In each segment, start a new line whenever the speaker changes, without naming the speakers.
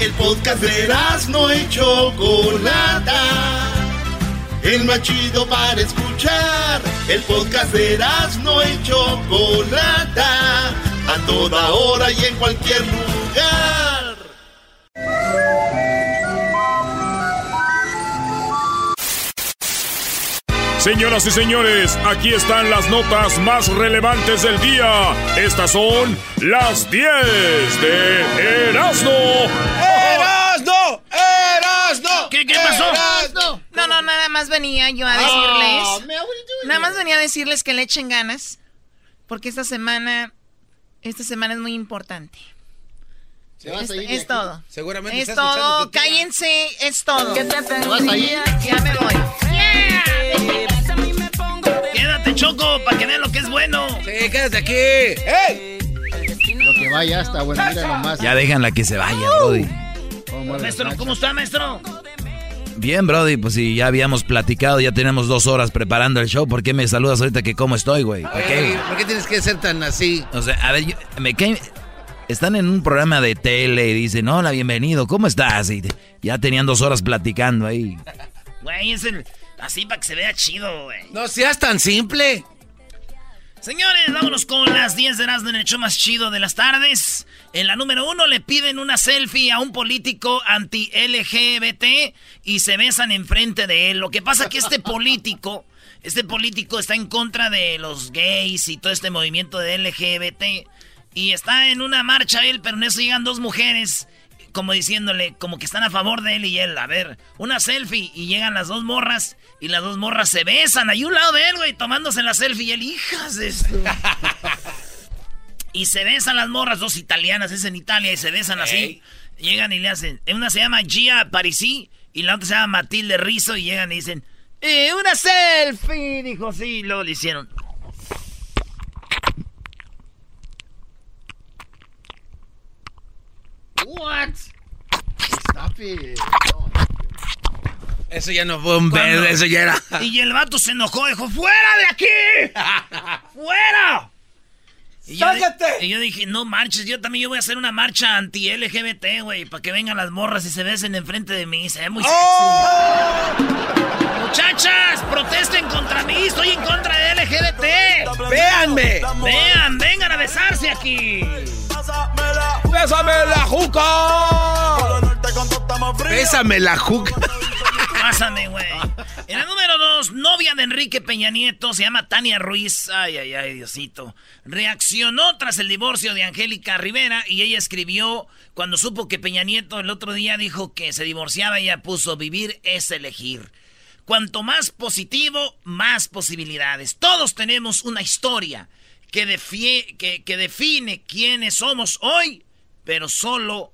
El podcast de no y Chocolata. El más chido para escuchar. El podcast de no y Chocolata. A toda hora y en cualquier lugar.
Señoras y señores, aquí están las notas más relevantes del día. Estas son las 10 de Erasmo.
¡Erasno! ¡Erasno!
¿Qué, qué pasó?
¡Erasno!
No, no, nada más venía yo a
Ah,
decirles.
man, doing
Nada más venía a decirles que le echen ganas. Porque esta semana. Esta semana es muy importante.
¿Se vas
Es,
a ir
es todo.
Seguramente
Es
está
todo. Cállense, es todo.
¿Te vas a ir?
Ya me voy.
Quédate, Choco, para que vean lo que es bueno.
Sí, quédate aquí. ¡Ey!
Lo que vaya hasta bueno, mira nomás.
Ya déjanla que se vaya, Brody.
las
Maestro. ¿cómo está, maestro?
Bien, Brody, pues si ya habíamos platicado, ya tenemos dos horas preparando el show. ¿Por qué me saludas ahorita que cómo estoy, güey? ¿Por qué?
¿Por qué tienes que ser tan así?
O sea, a ver, yo- me caen... Están en un programa de tele y dicen, hola, bienvenido, ¿cómo estás? Y te- ya tenían dos horas platicando ahí.
Güey, es el. Así para que se vea chido, güey.
No seas tan simple.
Señores, vámonos con las 10 de Erasmo en el show más chido de las tardes. En la número uno le piden una selfie a un político anti-LGBT y se besan enfrente de él. Lo que pasa que este político, este político está en contra de los gays y todo este movimiento de LGBT. Y está en una marcha él, pero en eso llegan dos mujeres como diciéndole, como que están a favor de él y él. A ver, una selfie y llegan las dos morras y las dos morras se besan ahí a un lado de él, güey, tomándose la selfie y él, hijas de esto. y se besan las morras, dos italianas, es en Italia, y se besan así. Llegan y le hacen, una se llama Gia Parisi y la otra se llama Matilde Rizzo y llegan y dicen, eh, una selfie, dijo sí, y luego le hicieron.
What?
Stop it.
Eso ya no fue un beso, eso ya era.
Y el vato se enojó, dijo, ¡fuera de aquí! ¡Fuera! Y yo, y yo dije, no marches, yo también yo voy a hacer una marcha anti-LGBT, güey, para que vengan las morras y se besen enfrente de mí, se ve muy
¡Oh!
sexy. Muchachas, protesten contra mí, estoy en contra de LGBT.
¡Véanme!
Vean, vengan a besarse aquí.
¡Bésame la juca! ¡Bésame la juca!
Pásame, güey. En el número dos, novia de Enrique Peña Nieto, se llama Tania Ruiz. Ay, ay, ay, Diosito. Reaccionó tras el divorcio de Angélica Rivera y ella escribió, cuando supo que Peña Nieto el otro día dijo que se divorciaba, ella puso, vivir es elegir. Cuanto más positivo, más posibilidades. Todos tenemos una historia que, que define quiénes somos hoy, pero solo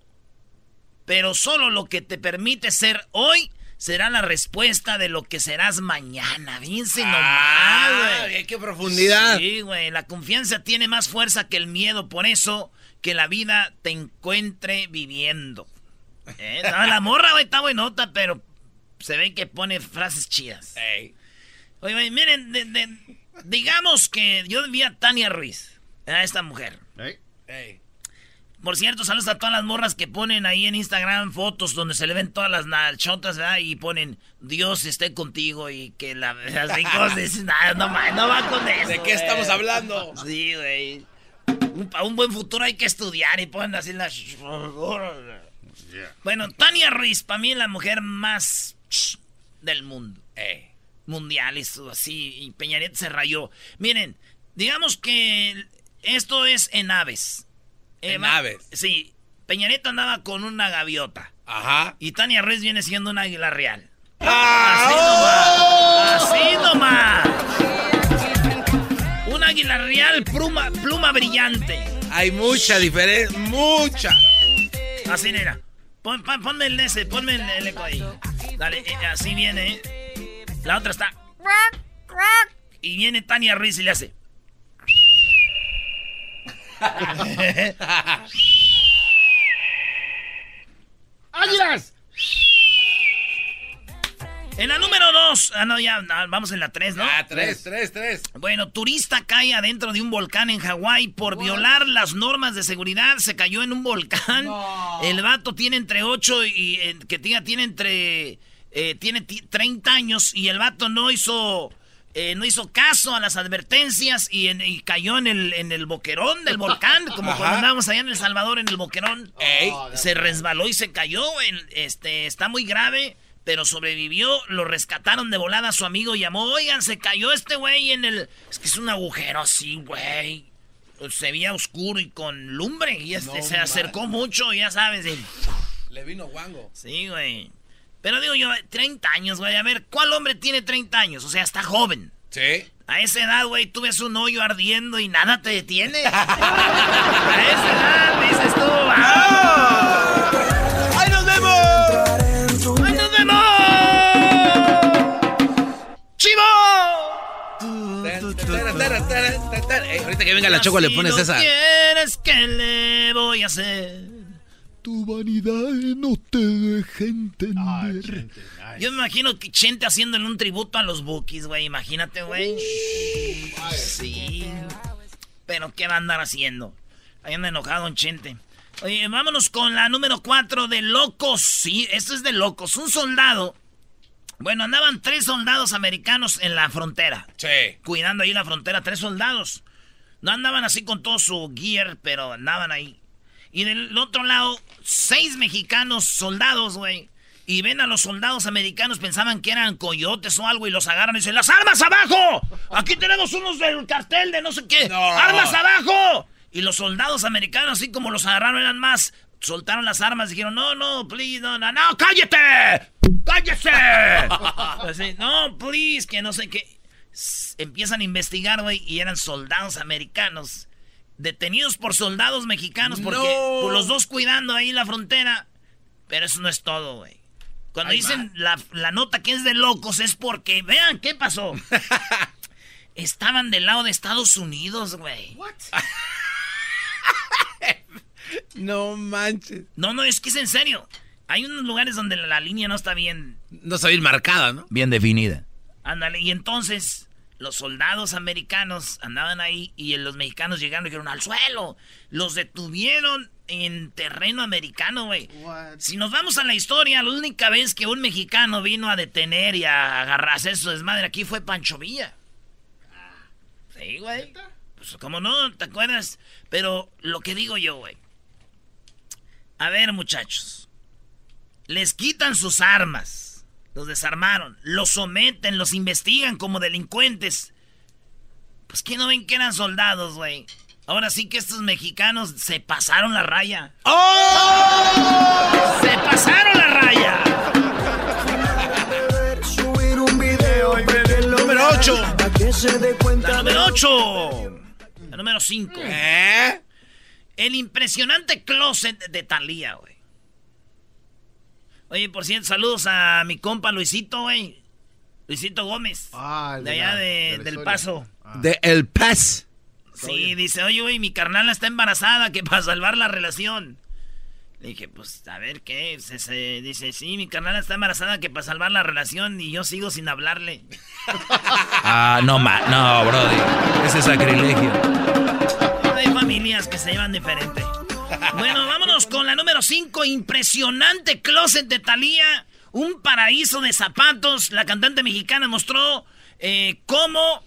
pero solo lo que te permite ser hoy será la respuesta de lo que serás mañana. Fíjense
Ah,
nomás, güey.
qué profundidad.
Sí, güey. La confianza tiene más fuerza que el miedo. Por eso, que la vida te encuentre viviendo. Eh, no, la morra, güey, está buenota, pero se ve que pone frases chidas. Oye, güey, miren, de- de- digamos que yo vi a Tania Ruiz, a esta mujer. Por cierto, saludos a todas las morras que ponen ahí en Instagram fotos donde se le ven todas las nalchotas, ¿verdad? Y ponen Dios esté contigo y que la... Así cosas, dices, "Nah, no, no va con eso.
¿De qué
güey".
estamos hablando?
Sí, güey. Un- Para un buen futuro hay que estudiar y ponen así las... Bueno, Tania Ruiz, para mí es la mujer más del mundo.
Eh.
Mundial, eso así. Y Peña Nieto se rayó. Miren, digamos que esto es en aves.
En
va-
aves.
Sí. Peña Nieto andaba con una gaviota.
Ajá.
Y Tania Ruiz viene siendo un águila real. Así nomás. Un águila real, pluma, pluma brillante.
Hay mucha diferencia, mucha.
Así era. Pon- pon- ponme el ese, ponme el, el eco ahí. Dale, eh, así viene. ¿eh? La otra está. Y viene Tania Ruiz y le hace.
¡Águilas!
En la número dos. Ah, no, ya, vamos en la tres, ¿no?
Ah, tres, tres, tres.
Bueno, turista cae adentro de un volcán en Hawái por violar las normas de seguridad. Se cayó en un volcán. El vato tiene entre 8 y eh, que diga, tiene entre eh, tiene ti- 30 años y el vato no hizo eh, no hizo caso a las advertencias y, en- y cayó en el en el boquerón del volcán, como
Ajá.
cuando andábamos allá en el Salvador en el boquerón.
Ey.
Se resbaló y se cayó. este está muy grave. Pero sobrevivió, lo rescataron de volada. Su amigo llamó, oigan, se cayó este güey en el... Es que es un agujero así, güey. Se veía oscuro y con lumbre. Y este,
No
se acercó mucho, ya sabes. y-
Le vino guango.
Sí, güey. Pero digo yo, 30 años, güey. A ver, ¿cuál hombre tiene 30 años? O sea, está joven.
Sí.
A esa edad, güey, tú ves un hoyo ardiendo y nada te detiene. A esa edad dices tú, ¡vamos!
¡Ahí nos vemos!
¡Ahí nos vemos! ¡Chivo!
Ahorita que venga la choco le pones esa.
quieres, ¿qué le voy a hacer?
Tu vanidad no te deja entender.
Yo me imagino que Chente haciéndole un tributo a los Bookies, güey. Imagínate, güey. Sí. Pero ¿qué va a andar haciendo? Ahí anda enojado en Chente. Oye, vámonos con la número 4 de locos. Sí, esto es de locos. Un soldado. Bueno, andaban tres soldados americanos en la frontera.
Sí.
Cuidando ahí la frontera, tres soldados. No andaban así con todo su gear, pero andaban ahí. Y del otro lado, seis mexicanos soldados, güey. Y ven a los soldados americanos, pensaban que eran coyotes o algo, y los agarran y dicen, ¡las armas abajo! Aquí tenemos unos del cartel de no sé qué.
No.
¡Armas abajo! Y los soldados americanos, así como los agarraron, eran más. Soltaron las armas y dijeron, no, no, please, no, no, no, cállate. ¡Cállese! Así, no, please, que no sé qué. Empiezan a investigar, güey, y eran soldados americanos. Detenidos por soldados mexicanos, porque
No.
por los dos cuidando ahí la frontera. Pero eso no es todo, güey. Cuando dicen la, la nota que es de locos es porque, vean, ¿qué pasó? Estaban del lado de Estados Unidos, güey.
No manches.
No, no, es que es en serio. Hay unos lugares donde la, la línea no está bien.
No está bien marcada, ¿no?
Bien definida.
Ándale, y entonces los soldados americanos andaban ahí y los mexicanos llegaron y dijeron al suelo. Los detuvieron en terreno americano, güey. Si nos vamos a la historia, la única vez que un mexicano vino a detener y a agarrar a hacer su desmadre aquí fue Pancho Villa. Sí, güey. Pues como no, ¿te acuerdas? Pero lo que digo yo, güey. A ver, muchachos. Les quitan sus armas. Los desarmaron. Los someten, los investigan como delincuentes. Pues que no ven que eran soldados, güey. Ahora sí que estos mexicanos se pasaron la raya. ¡Oh! ¡Se pasaron la raya!
Número 8.
para que se dé cuenta.
La número 8. La número 5.
¿Eh?
El impresionante closet de Talía, güey. Oye, por cierto, saludos a mi compa Luisito, güey. Luisito Gómez.
Ah, el
de
de
allá
la-
de-
de
del. Paso.
De El Paz.
Sí, dice, oye, güey, mi carnal está embarazada, que para salvar la relación. Le dije, pues, a ver, ¿qué? Se- se- dice, sí, mi carnal está embarazada, que para salvar la relación y yo sigo sin hablarle.
Ah, no, ma no, brody. Ese es sacrilegio.
Hay familias que se llevan diferente. Bueno, vámonos con la número 5. Impresionante closet de Thalía. Un paraíso de zapatos. La cantante mexicana mostró eh, cómo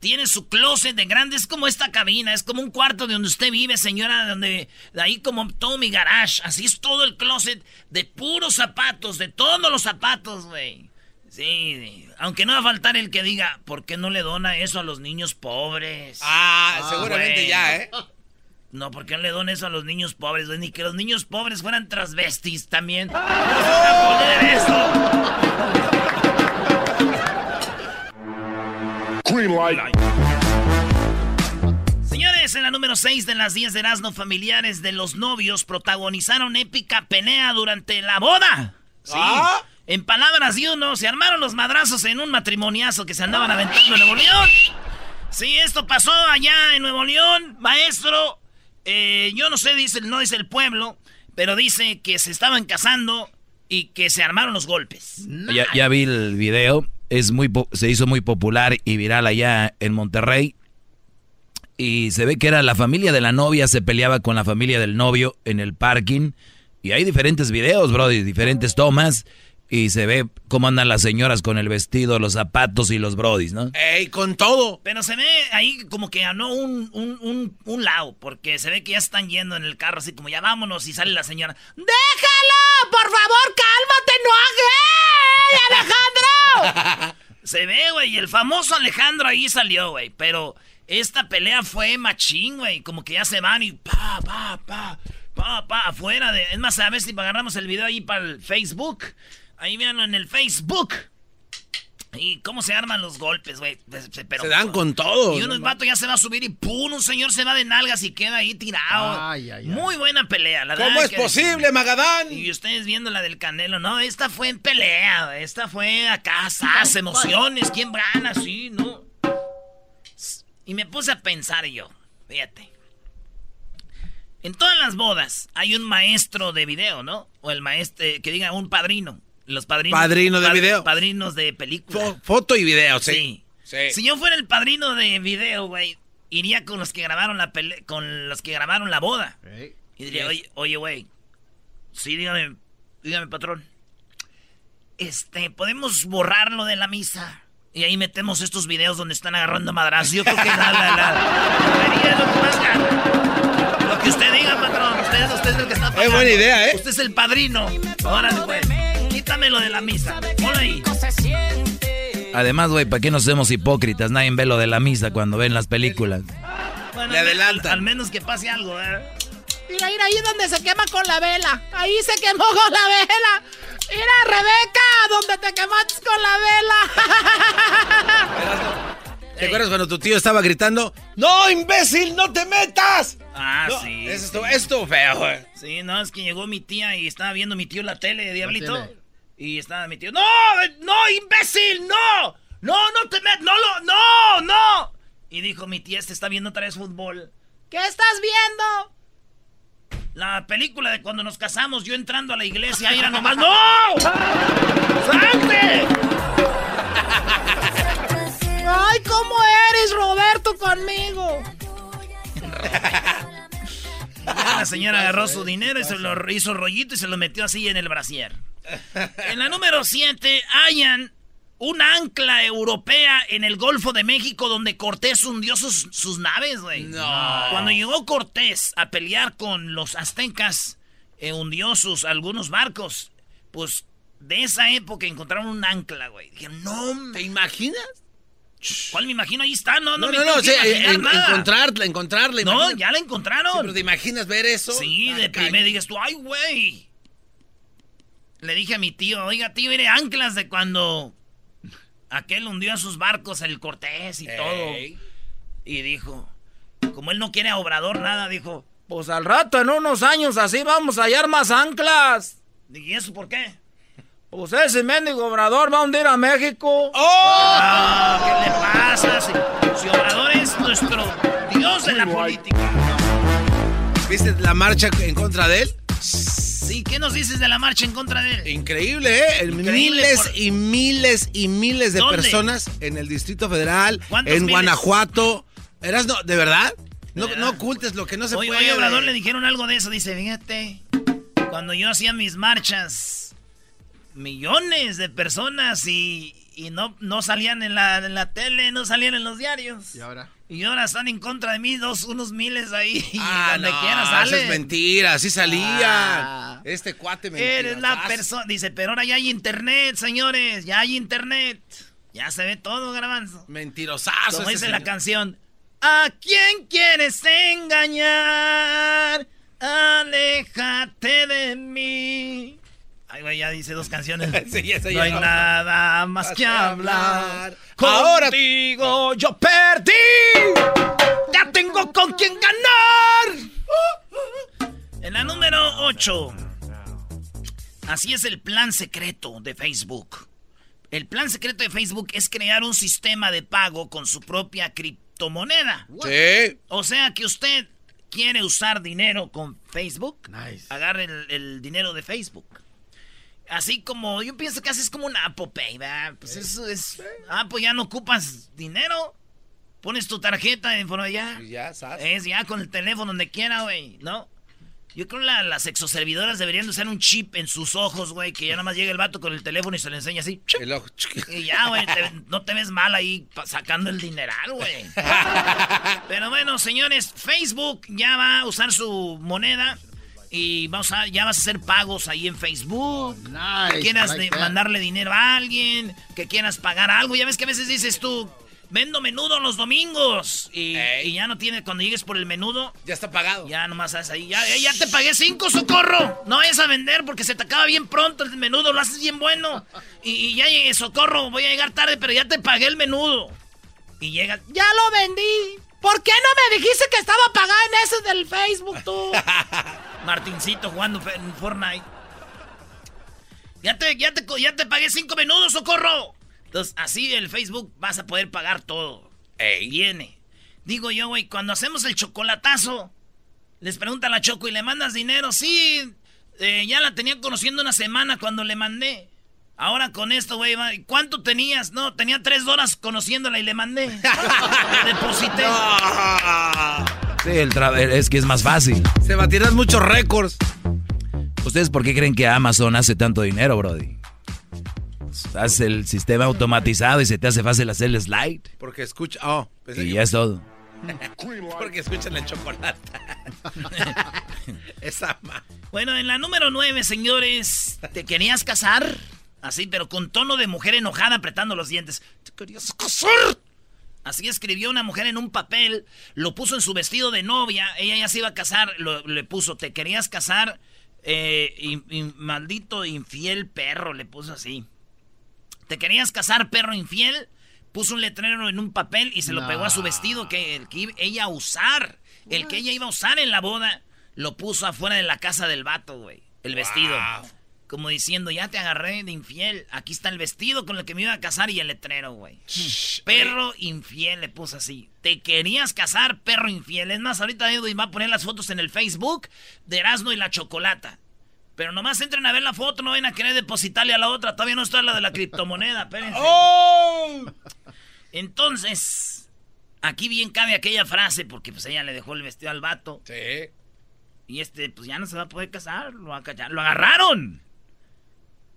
tiene su closet de grande, es como esta cabina, es como un cuarto de donde usted vive, señora, donde de ahí como todo mi garage, así es todo el closet de puros zapatos, de todos los zapatos, güey. Sí, aunque no va a faltar el que diga, ¿por qué no le dona eso a los niños pobres?
Ah, seguramente
güey.
ya, ¿eh?
No, ¿por qué no le dona eso a los niños pobres, güey? Ni que los niños pobres fueran transvestis también. ¿Cómo se van a poner eso? Señores, en la número 6 de las 10 de Erasmo, familiares de los novios protagonizaron épica pelea durante la boda. Sí. En palabras de uno, se armaron los madrazos en un matrimoniazo que se andaban aventando en Nuevo León. Sí, esto pasó allá en Nuevo León, maestro. Eh, yo no sé, dice, no dice el pueblo, pero dice que se estaban casando y que se armaron los golpes.
Ya, ya vi el video, es muy se hizo muy popular y viral allá en Monterrey. Y se ve que era la familia de la novia se peleaba con la familia del novio en el parking. Y hay diferentes videos, bro, y diferentes tomas. Y se ve cómo andan las señoras con el vestido, los zapatos y los brodis, ¿no?
¡Ey, con todo!
Pero se ve ahí como que ganó un, un, un, un lado, porque se ve que ya están yendo en el carro, así como ya vámonos, y sale la señora. ¡Déjalo! ¡Por favor, cálmate! ¡No hagas! ¡Alejandro! se ve, güey, y el famoso Alejandro ahí salió, güey, pero esta pelea fue machín, güey, como que ya se van y pa, pa, pa, pa, pa, afuera de... Es más, a ver si agarramos el video ahí para el Facebook. Ahí véanlo en el Facebook. Y cómo se arman los golpes, güey. Se, pero-
Se dan con todo.
Y uno, el vato ya se va a subir y ¡pum! Un señor se va de nalgas y queda ahí tirado.
Ay, ay, ay.
Muy buena pelea, la
¿Cómo
verdad
es
que-
posible, Magadán?
Y ustedes viendo la del Canelo, no, esta fue en pelea, esta fue acá, sas, emociones, ¿quién gana? Sí, ¿no? Y me puse a pensar yo, fíjate. En todas las bodas hay un maestro de video, ¿no? O el maestro, que diga un padrino. Los padrinos.
Padrino de
pad-
video.
Padrinos de película.
Fo- foto y video, sí.
Sí.
Sí.
Si yo fuera el padrino de video, güey, iría con los que grabaron la pele con los que grabaron la boda. Y diría, oye, oye, güey. Sí, dígame, dígame, patrón. Este, podemos borrarlo de la misa. Y ahí metemos estos videos donde están agarrando madrazos. Yo creo que la, la, la, lo que más gana. Lo que usted diga, patrón. Usted, usted es el que está pagando.
buena idea, ¿eh?
Usted es el padrino. Ahora, güey. Quítamelo de la misa. Ponlo ahí.
Además, güey, ¿para qué nos hacemos hipócritas? Nadie ve lo de la misa cuando ven las películas.
Bueno,
Le
al-
adelantan.
Al, al menos que pase algo, ¿eh?
Mira, mira, ahí donde se quema con la vela. Ahí se quemó con la vela. Mira, Rebeca, donde te quemaste con la vela.
¿Te acuerdas cuando tu tío estaba gritando? ¡No, imbécil, no te metas!
Ah,
No,
sí.
Eso
sí.
estuvo, eso estuvo feo, güey.
Sí, no, es que llegó mi tía y estaba viendo mi tío la tele, Diablito.
tele?
Y estaba mi tío, ¡No! ¡No, imbécil! ¡No! ¡No, no te metas! ¡No, lo, no, no! Y dijo mi tía, este está viendo otra vez fútbol.
¿Qué estás viendo?
La película de cuando nos casamos, yo entrando a la iglesia, ahí era nomás, ¡No! ¡Salte!
Ay, ¿cómo eres, Roberto, conmigo?
La señora agarró su dinero y se lo hizo rollito y se lo metió así en el brasier. En la número 7, hayan un ancla europea en el Golfo de México donde Cortés hundió sus, sus naves, güey.
No.
Cuando llegó Cortés a pelear con los aztecas, eh, hundió sus algunos barcos. Pues de esa época encontraron un ancla, güey. Dijeron, no,
¿Te imaginas?
¿cuál me imagino? Ahí está, no, no,
No, no, no, en-
nada.
encontrarla, encontrarla.
No,
imagínate.
ya la
Sí,
encontraron.
pero ¿te imaginas ver eso?
Sí,
Ah,
de
caño.
primera digas tú, ay, güey. Le dije a mi tío, oiga, tío, mire, anclas de cuando aquel hundió a sus barcos el Cortés y todo. Y dijo, como él no quiere a Obrador nada, dijo, pues al rato, en unos años así, vamos a hallar más anclas. ¿y eso por qué? Pues ese mendigo Obrador va a hundir a México.
¡Oh!
Ah, ¿Qué le pasa? Si, si Obrador es nuestro dios de la política.
¿Viste la marcha en contra de él?
Sí, ¿qué nos dices de la marcha en contra de él?
Increíble, ¿eh?
Increíble
miles
por-
y miles y miles de
¿Dónde?
personas en el Distrito Federal,
¿Cuántos
en
miles?
Guanajuato. ¿Eras no? ¿De verdad? No, ocultes lo que no se puede.
oye, Obrador le dijeron algo de eso. Dice, fíjate, cuando yo hacía mis marchas, millones de personas y, y no, no salían en la, en la tele, no salían en los diarios.
¿Y ahora?
Y ahora están en contra de mí, dos, unos miles ahí.
Ah,
donde
no,
quiera
eso
salen.
es mentira, así salían.
Ah.
Este cuate mentira.
Eres la persona. Dice, pero ahora ya hay internet, señores. Ya hay internet. Ya se ve todo, garbanzo.
Mentirosazo.
Como
ese
dice la canción. ¿A quién quieres engañar? Aléjate de mí. Ay, güey, ya dice dos canciones.
Sí, esa
no
ya
hay
no.
nada más que hablar.
Ahora-
Contigo yo perdí. Ya tengo con quién ganar. En la número 8. Así es el plan secreto de Facebook. El plan secreto de Facebook es crear un sistema de pago con su propia criptomoneda.
Sí.
O sea que usted quiere usar dinero con Facebook.
Nice.
Agarre el, el dinero de Facebook. Así como, yo pienso que así es como un Apple Pay, ¿verdad? Pues eso es. Ah, pues ya no ocupas dinero. Pones tu tarjeta de forma ya.
Ya, ¿sabes?
Es ya con el teléfono donde quiera, güey, ¿no? Yo creo que la- las exoservidoras deberían de usar un chip en sus ojos, güey, que ya nada más llega el vato con el teléfono y se le enseña así.
El ojo.
y ya, güey, te- no te ves mal ahí sacando el dineral, güey. Pero bueno, señores, Facebook ya va a usar su moneda y vamos a, ya vas a hacer pagos ahí en Facebook. que quieras
like
mandarle dinero a alguien, que quieras pagar algo. Ya ves que a veces dices tú, vendo menudo los domingos. Y, ya no tiene, cuando llegues por el menudo,
Ya está pagado.
ya nomás haces ahí. Ya, ya te pagué cinco, socorro. No vayas a vender porque se te acaba bien pronto el menudo, lo haces bien bueno. Y, y ya llegué, socorro, voy a llegar tarde, pero ya te pagué el menudo. Y llega,
Ya lo vendí. ¿Por qué no me dijiste que estaba pagada en ese del Facebook tú?
Martincito jugando en Fortnite. Ya te, ya te, ya te pagué cinco menudos, socorro. Entonces, así el Facebook vas a poder pagar todo. Viene. Digo yo, güey, cuando hacemos el chocolatazo, les pregunta a la Choco y le mandas dinero. Sí, eh, ya la tenía conociendo una semana cuando le mandé. Ahora con esto, güey, ¿cuánto tenías? No, tenía tres horas conociéndola y le mandé. Deposité.
Sí, el tra- es que es más fácil.
Se batirán muchos récords.
¿Ustedes por qué creen que Amazon hace tanto dinero, Brody? Hace el sistema automatizado y se te hace fácil hacer el slide.
Porque escucha. Oh, pensé
Y
que-
ya es todo.
Porque escuchan el chocolate. Esa ma.
Bueno, en la número 9, señores, ¿te querías casar? Así, pero con tono de mujer enojada apretando los dientes. ¿Te querías casar? Así escribió una mujer en un papel, lo puso en su vestido de novia, ella ya se iba a casar, lo- le puso, ¿te querías casar? Eh, in- in- maldito infiel perro, le puso así. ¿Te querías casar, perro infiel? Puso un letrero en un papel y se lo
No.
pegó a su vestido que el que ella iba a usar. El que ella iba a usar en la boda, lo puso afuera de la casa del vato, güey. El vestido. Como diciendo, ya te agarré de infiel. Aquí está el vestido con el que me iba a casar y el letrero, güey. Perro infiel le puso así. ¿Te querías casar, perro infiel? Es más, ahorita Edwin va a poner las fotos en el Facebook de Erasmo y la Chocolata. Pero nomás entren a ver la foto, no vayan a querer depositarle a la otra. Todavía no está la de la criptomoneda, espérense. Entonces, aquí bien cabe aquella frase, porque pues ella le dejó el vestido al vato.
Sí.
Y este, pues ya no se va a poder casar, lo, lo agarraron.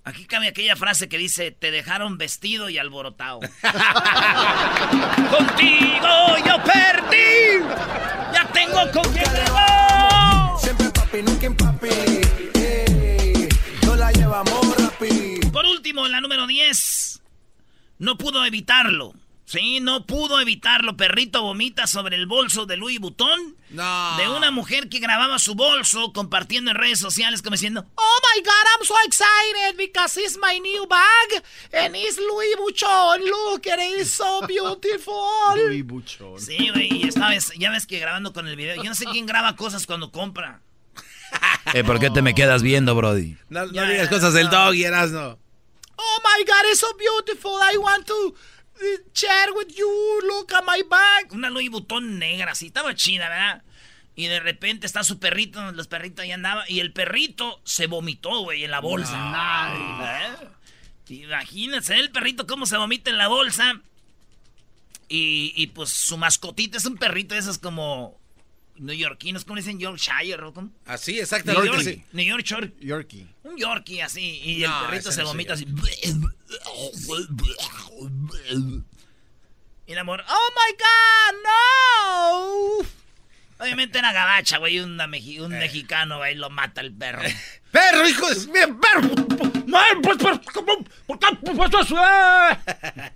Aquí cabe aquella frase que dice, te dejaron vestido y alborotado. Contigo yo perdí, ya tengo con quién llevar.
Siempre papi, nunca en papi. No la llevamos rapi.
Por último, en la número 10, no pudo evitarlo. Sí, no pudo evitarlo. Perrito vomita sobre el bolso de Louis Vuitton.
No.
De una mujer que grababa su bolso compartiendo en redes sociales como diciendo,
Oh my God, I'm so excited because it's my new bag and it's Louis Vuitton. Look at it, it's so beautiful.
Buchón.
Sí, güey, y esta vez, ya ves que grabando con el video. Yo no sé quién graba cosas cuando compra.
Eh, ¿Por qué te me quedas viendo, Brody?
No, no
Ya,
digas cosas del
no.
dog y no.
Oh my God, it's so beautiful. I want to share with you. Look at my bag.
Una Louis Vuitton negra, así, estaba chida, ¿verdad? Y de repente está su perrito, los perritos ahí andaban, y el perrito se vomitó, güey, en la bolsa. ¿Eh? Imagínense el perrito cómo se vomita en la bolsa. Y, y, pues su mascotita es un perrito de esos como neoyorquinos, ¿cómo le dicen? Yorkshire, ¿o cómo?
Así,
New
exactamente.
York,
sí.
New York Short-
Yorkie.
un Yorkie así, y
No,
el perrito se
no
vomita así. Y el amor, ¡Oh my God! ¡No! Obviamente era gabacha, güey. un mexicano, güey, lo mata el perro.
¡Perro, hijo de perro! ¡No, pues, pues, ¿por qué? Pues, eso,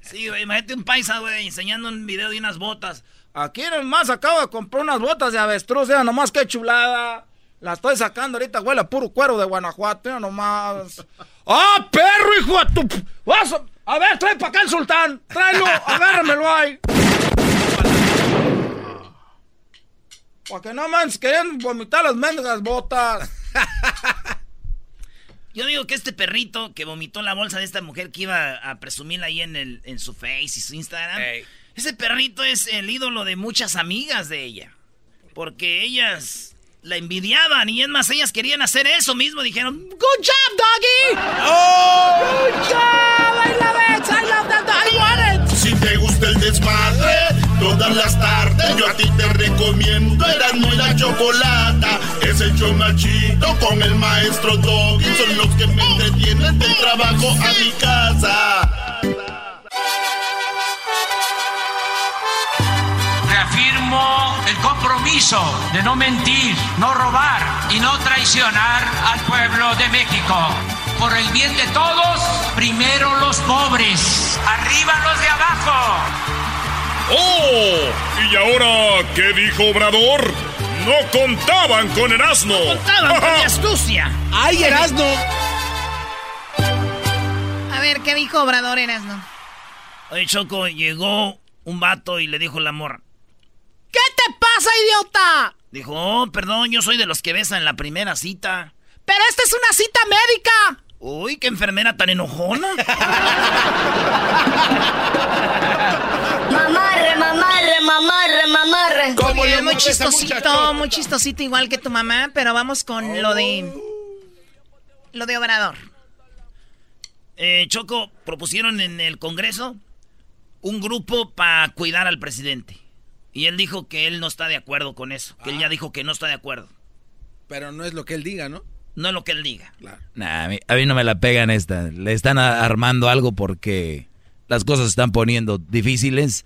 Sí, güey, imagínate un paisa, güey, enseñando un video de unas botas.
Aquí nomás acabo de comprar unas botas de avestruz, ya nomás qué chulada. La estoy sacando ahorita, huele a puro cuero de Guanajuato, ya nomás. ¡Ah, perro, hijo de tu... Vas a... ver, trae para acá el sultán. Tráelo, agárramelo ahí. Porque no más querían vomitar las mendigas botas.
Yo digo que este perrito que vomitó la bolsa de esta mujer que iba a presumirla ahí en, el, en su Face y su Instagram, ese perrito es el ídolo de muchas amigas de ella. Porque ellas la envidiaban y es más, ellas querían hacer eso mismo. Dijeron, Good job, doggy. Oh. Good job, I love it, I love that, I want
it. Si te gusta el desmadre, todas las tardes yo a ti te recomiendo Erasmo y la Chocolata. Es el chomachito con el maestro Doggy. Son los que me entretienen del trabajo a mi casa.
Reafirmo el compromiso de no mentir, no robar y no traicionar al pueblo de México. Por el bien de todos, primero los pobres, arriba los de abajo.
¡Oh! ¿Y ahora qué dijo Obrador? No contaban con Erasmo.
No contaban con mi astucia.
¡Ay, Erasmo!
A ver, ¿qué dijo Obrador Erasmo?
Oye, Choco, llegó un vato y le dijo el amor.
¿Qué te pasa, idiota?
Dijo, oh, perdón, yo soy de los que besan en la primera cita.
Pero esta es una cita médica.
Uy, qué enfermera tan enojona.
mamarre, mamarre, mamarre, mamarre.
Como muy chistosito, muy chistosito igual que tu mamá, pero vamos con lo de lo de Obrador.
Eh, Choco, propusieron en el Congreso un grupo para cuidar al presidente. Y él dijo que él no está de acuerdo con eso. Que él ya ah. dijo que no está de acuerdo.
Pero no es lo que él diga, ¿no?
No es lo que él diga.
Nah, a, mí, no me la pegan esta. Le están armando algo porque las cosas se están poniendo difíciles.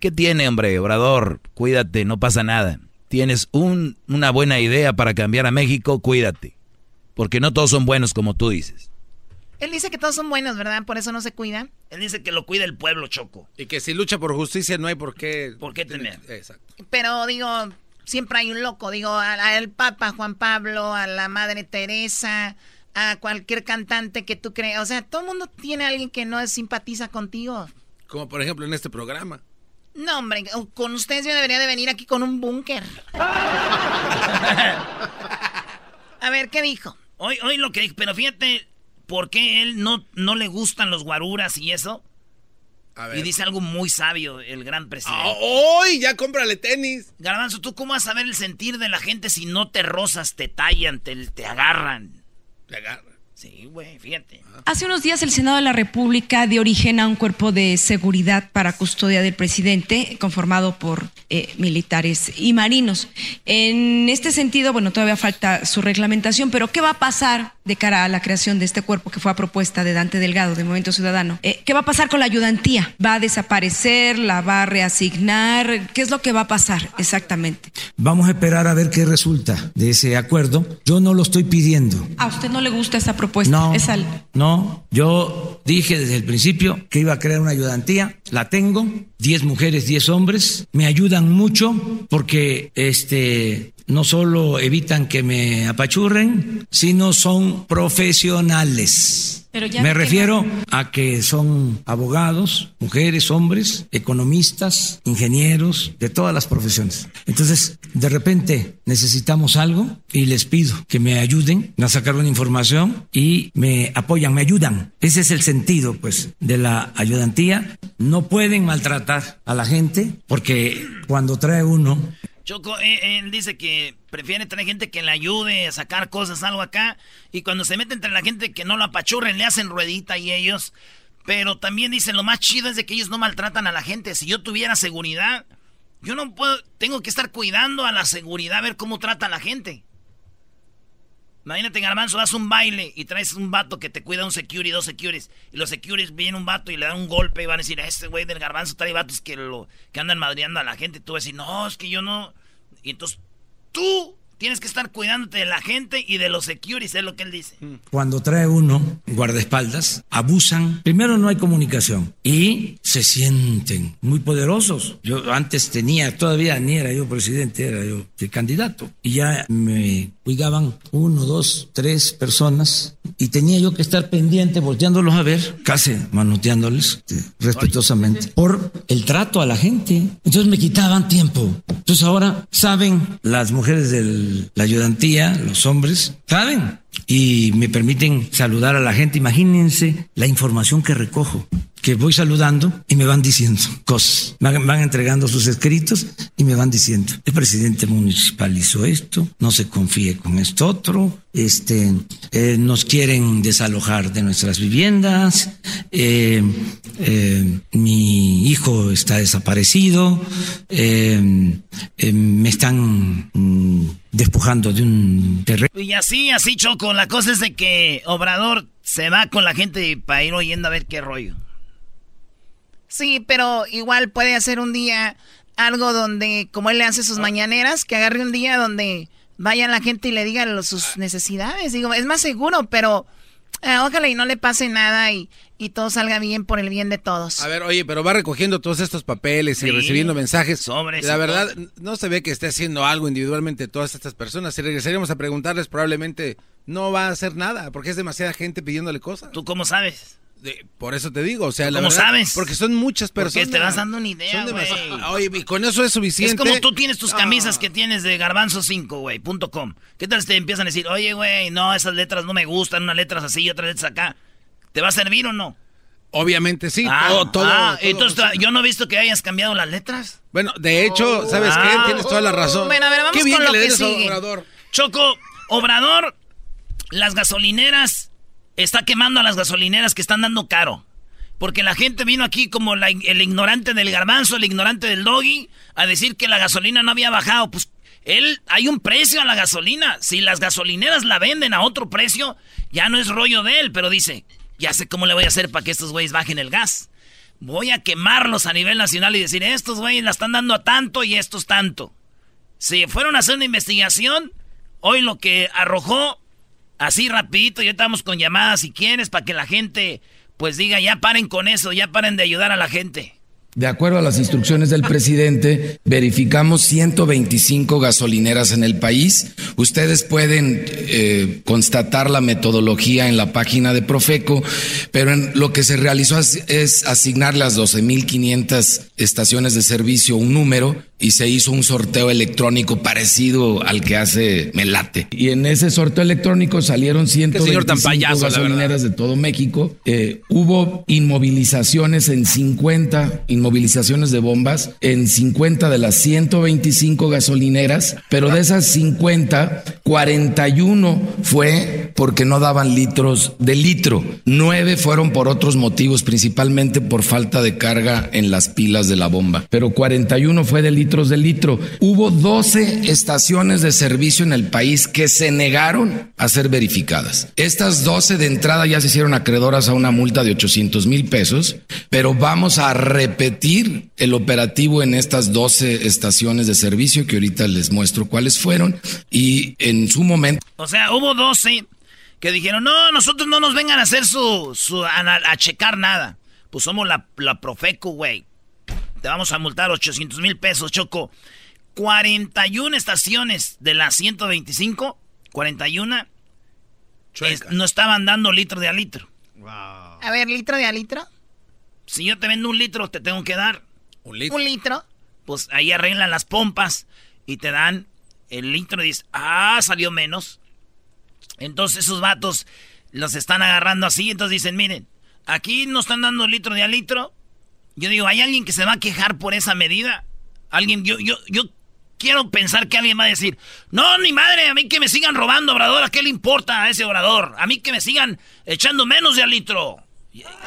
¿Qué tiene, hombre, Obrador? Cuídate, no pasa nada. Tienes un, una buena idea para cambiar a México, cuídate. Porque no todos son buenos como tú dices.
Él dice que todos son buenos, ¿verdad? Por eso no se cuidan.
Él dice que lo cuida el pueblo, Choco.
Y que si lucha por justicia no hay por qué...
¿Por qué tener?
Exacto.
Pero digo, siempre hay un loco. Digo, al Papa Juan Pablo, a la Madre Teresa, a cualquier cantante que tú creas. O sea, todo el mundo tiene a alguien que no simpatiza contigo.
Como por ejemplo en este programa.
No, hombre, con ustedes yo debería de venir aquí con un búnker. a ver, ¿qué dijo?
Hoy, hoy lo que dijo, pero fíjate, ¿por qué él no, no le gustan los guaruras y eso? Y dice algo muy sabio el gran presidente.
Ah, ¡Hoy! ya cómprale tenis!
Garbanzo, ¿tú cómo vas a ver el sentir de la gente si no te rozas, te tallan, te, te agarran?
Te agarran.
Sí, güey, fíjate.
Hace unos días el Senado de la República dio origen a un cuerpo de seguridad para custodia del presidente, conformado por eh, militares y marinos. En este sentido, bueno, todavía falta su reglamentación, pero ¿qué va a pasar de cara a la creación de este cuerpo que fue a propuesta de Dante Delgado, de Movimiento Ciudadano? Eh, ¿Qué va a pasar con la ayudantía? ¿Va a desaparecer? ¿La va a reasignar? ¿Qué es lo que va a pasar exactamente?
Vamos a esperar a ver qué resulta de ese acuerdo. Yo no lo estoy pidiendo.
¿A usted no le gusta esa propuesta?
No, no. Yo dije desde el principio que iba a crear una ayudantía. La tengo. Diez mujeres, diez hombres. Me ayudan mucho porque este no solo evitan que me apachurren, sino son profesionales. Me refiero a que son abogados, mujeres, hombres, economistas, ingenieros, de todas las profesiones. Entonces, de repente necesitamos algo y les pido que me ayuden a sacar una información y me apoyan, me ayudan. Ese es el sentido, pues, de la ayudantía. No pueden maltratar a la gente porque cuando trae uno
Choco, eh, él, dice que prefiere tener gente que le ayude a sacar cosas, algo acá. Y cuando se mete entre la gente que no lo apachurren, le hacen ruedita y ellos. Pero también dicen, lo más chido es de que ellos no maltratan a la gente. Si yo tuviera seguridad, yo no puedo, tengo que estar cuidando a la seguridad, a ver cómo trata a la gente. Imagínate, Garbanzo, das un baile y traes un vato que te cuida un security, dos securities. Y los securities vienen un vato y le dan un golpe y van a decir, este güey del Garbanzo trae vatos que, lo, que andan madreando a la gente. Y tú vas a decir, no, es que yo no. Y entonces tú tienes que estar cuidándote de la gente y de los securities, es lo que él dice.
Cuando trae uno guardaespaldas, abusan. Primero no hay comunicación y se sienten muy poderosos. Yo antes tenía, todavía ni era yo presidente, era yo el candidato. Y ya me cuidaban uno, dos, tres personas y tenía yo que estar pendiente, volteándolos a ver, casi manoteándoles este, respetuosamente, por el trato a la gente. Entonces me quitaban tiempo. Entonces ahora saben las mujeres la ayudantía, los hombres, saben y me permiten saludar a la gente. Imagínense la información que recojo, que voy saludando y me van diciendo cosas. Van, van, entregando sus escritos y me van diciendo, el presidente municipal hizo esto, no se confíe con esto otro, este, eh, nos quieren desalojar de nuestras viviendas, eh, eh, mi hijo está desaparecido, me están mm, despojando de un terreno.
Y así, así, Choco, la cosa es de que Obrador se va con la gente para ir oyendo a ver qué rollo.
Sí, pero igual puede hacer un día algo donde, como él le hace sus mañaneras, que agarre un día donde vaya la gente y le diga sus necesidades. Digo, es más seguro, pero eh, ojalá y no le pase nada y, y, todo salga bien por el bien de todos.
A ver, oye, pero va recogiendo todos estos papeles y recibiendo mensajes.
Sobres
la verdad, no se ve que esté haciendo algo individualmente todas estas personas. Si regresaríamos a preguntarles, probablemente no va a hacer nada, porque es demasiada gente pidiéndole cosas.
¿Tú cómo sabes?
De, por eso te digo, o sea, la
¿Cómo
verdad,
sabes?
Porque son muchas personas.
Porque te vas dando una idea, güey.
Oye, y con eso es suficiente.
Es como tú tienes tus camisas ah. que tienes de garbanzo 5, güey, punto com. ¿Qué tal si te empiezan a decir, oye, güey, no, esas letras no me gustan, unas letras así y otras letras acá? ¿Te va a servir o no?
Obviamente sí.
Ah,
todo, todo,
ah,
todo,
entonces yo no he visto que hayas cambiado las letras.
Bueno, de hecho,
Oh.
¿sabes
Ah.
qué? Tienes toda la razón.
Bueno, a ver, vamos
Qué bien
con
que
lo
le
que sigue.
Obrador.
Choco, Obrador, las gasolineras, está quemando a las gasolineras que están dando caro. Porque la gente vino aquí como el ignorante del garbanzo, el ignorante del doggy, a decir que la gasolina no había bajado. Pues él, hay un precio a la gasolina. Si las gasolineras la venden a otro precio, ya no es rollo de él, pero dice, ya sé cómo le voy a hacer para que estos güeyes bajen el gas. Voy a quemarlos a nivel nacional y decir, estos güeyes la están dando a tanto y estos tanto. Si fueron a hacer una investigación, hoy lo que arrojó, así rapidito, ya estamos con llamadas si quieres, para que la gente pues diga, ya paren con eso, ya paren de ayudar a la gente.
De acuerdo a las instrucciones del presidente, verificamos 125 gasolineras en el país. Ustedes pueden eh, constatar la metodología en la página de Profeco, pero en lo que se realizó es, es asignarle a las 12.500 estaciones de servicio un número y se hizo un sorteo electrónico parecido al que hace Melate. Y en ese sorteo electrónico salieron
señor tan
125
payaso, la
gasolineras de todo México. Eh, hubo inmovilizaciones en 50 inmovilizaciones de bombas en 50 de las 125 gasolineras, pero de esas 50, 41 fue porque no daban litros de litro. Nueve fueron por otros motivos, principalmente por falta de carga en las pilas de la bomba, pero 41 fue de de litro. Hubo 12 estaciones de servicio en el país que se negaron a ser verificadas. Estas 12 de entrada ya se hicieron acreedoras a una multa de 800 mil pesos, pero vamos a repetir el operativo en estas 12 estaciones de servicio que ahorita les muestro cuáles fueron y en su momento
O sea, hubo 12 que dijeron, no, nosotros no nos vengan a hacer su, su a, a checar nada. Pues somos la, la Profeco, güey. Te vamos a multar 800 mil pesos, Choco. 41 estaciones de las 125, 41, es- no estaban dando litro de a litro.
A ver, litro de a litro.
Si yo te vendo un litro, te tengo que dar.
Un
Un litro.
Pues ahí arreglan las pompas y te dan el litro y dices, ah, salió menos. Entonces esos vatos los están agarrando así, entonces dicen, miren, aquí nos están dando litro de a litro. Yo digo, ¿hay alguien que se va a quejar por esa medida? Alguien, yo, yo, yo quiero pensar que alguien va a decir, no, ni madre, a mí que me sigan robando, Obrador, ¿a qué le importa a ese Obrador? A mí que me sigan echando menos de a litro.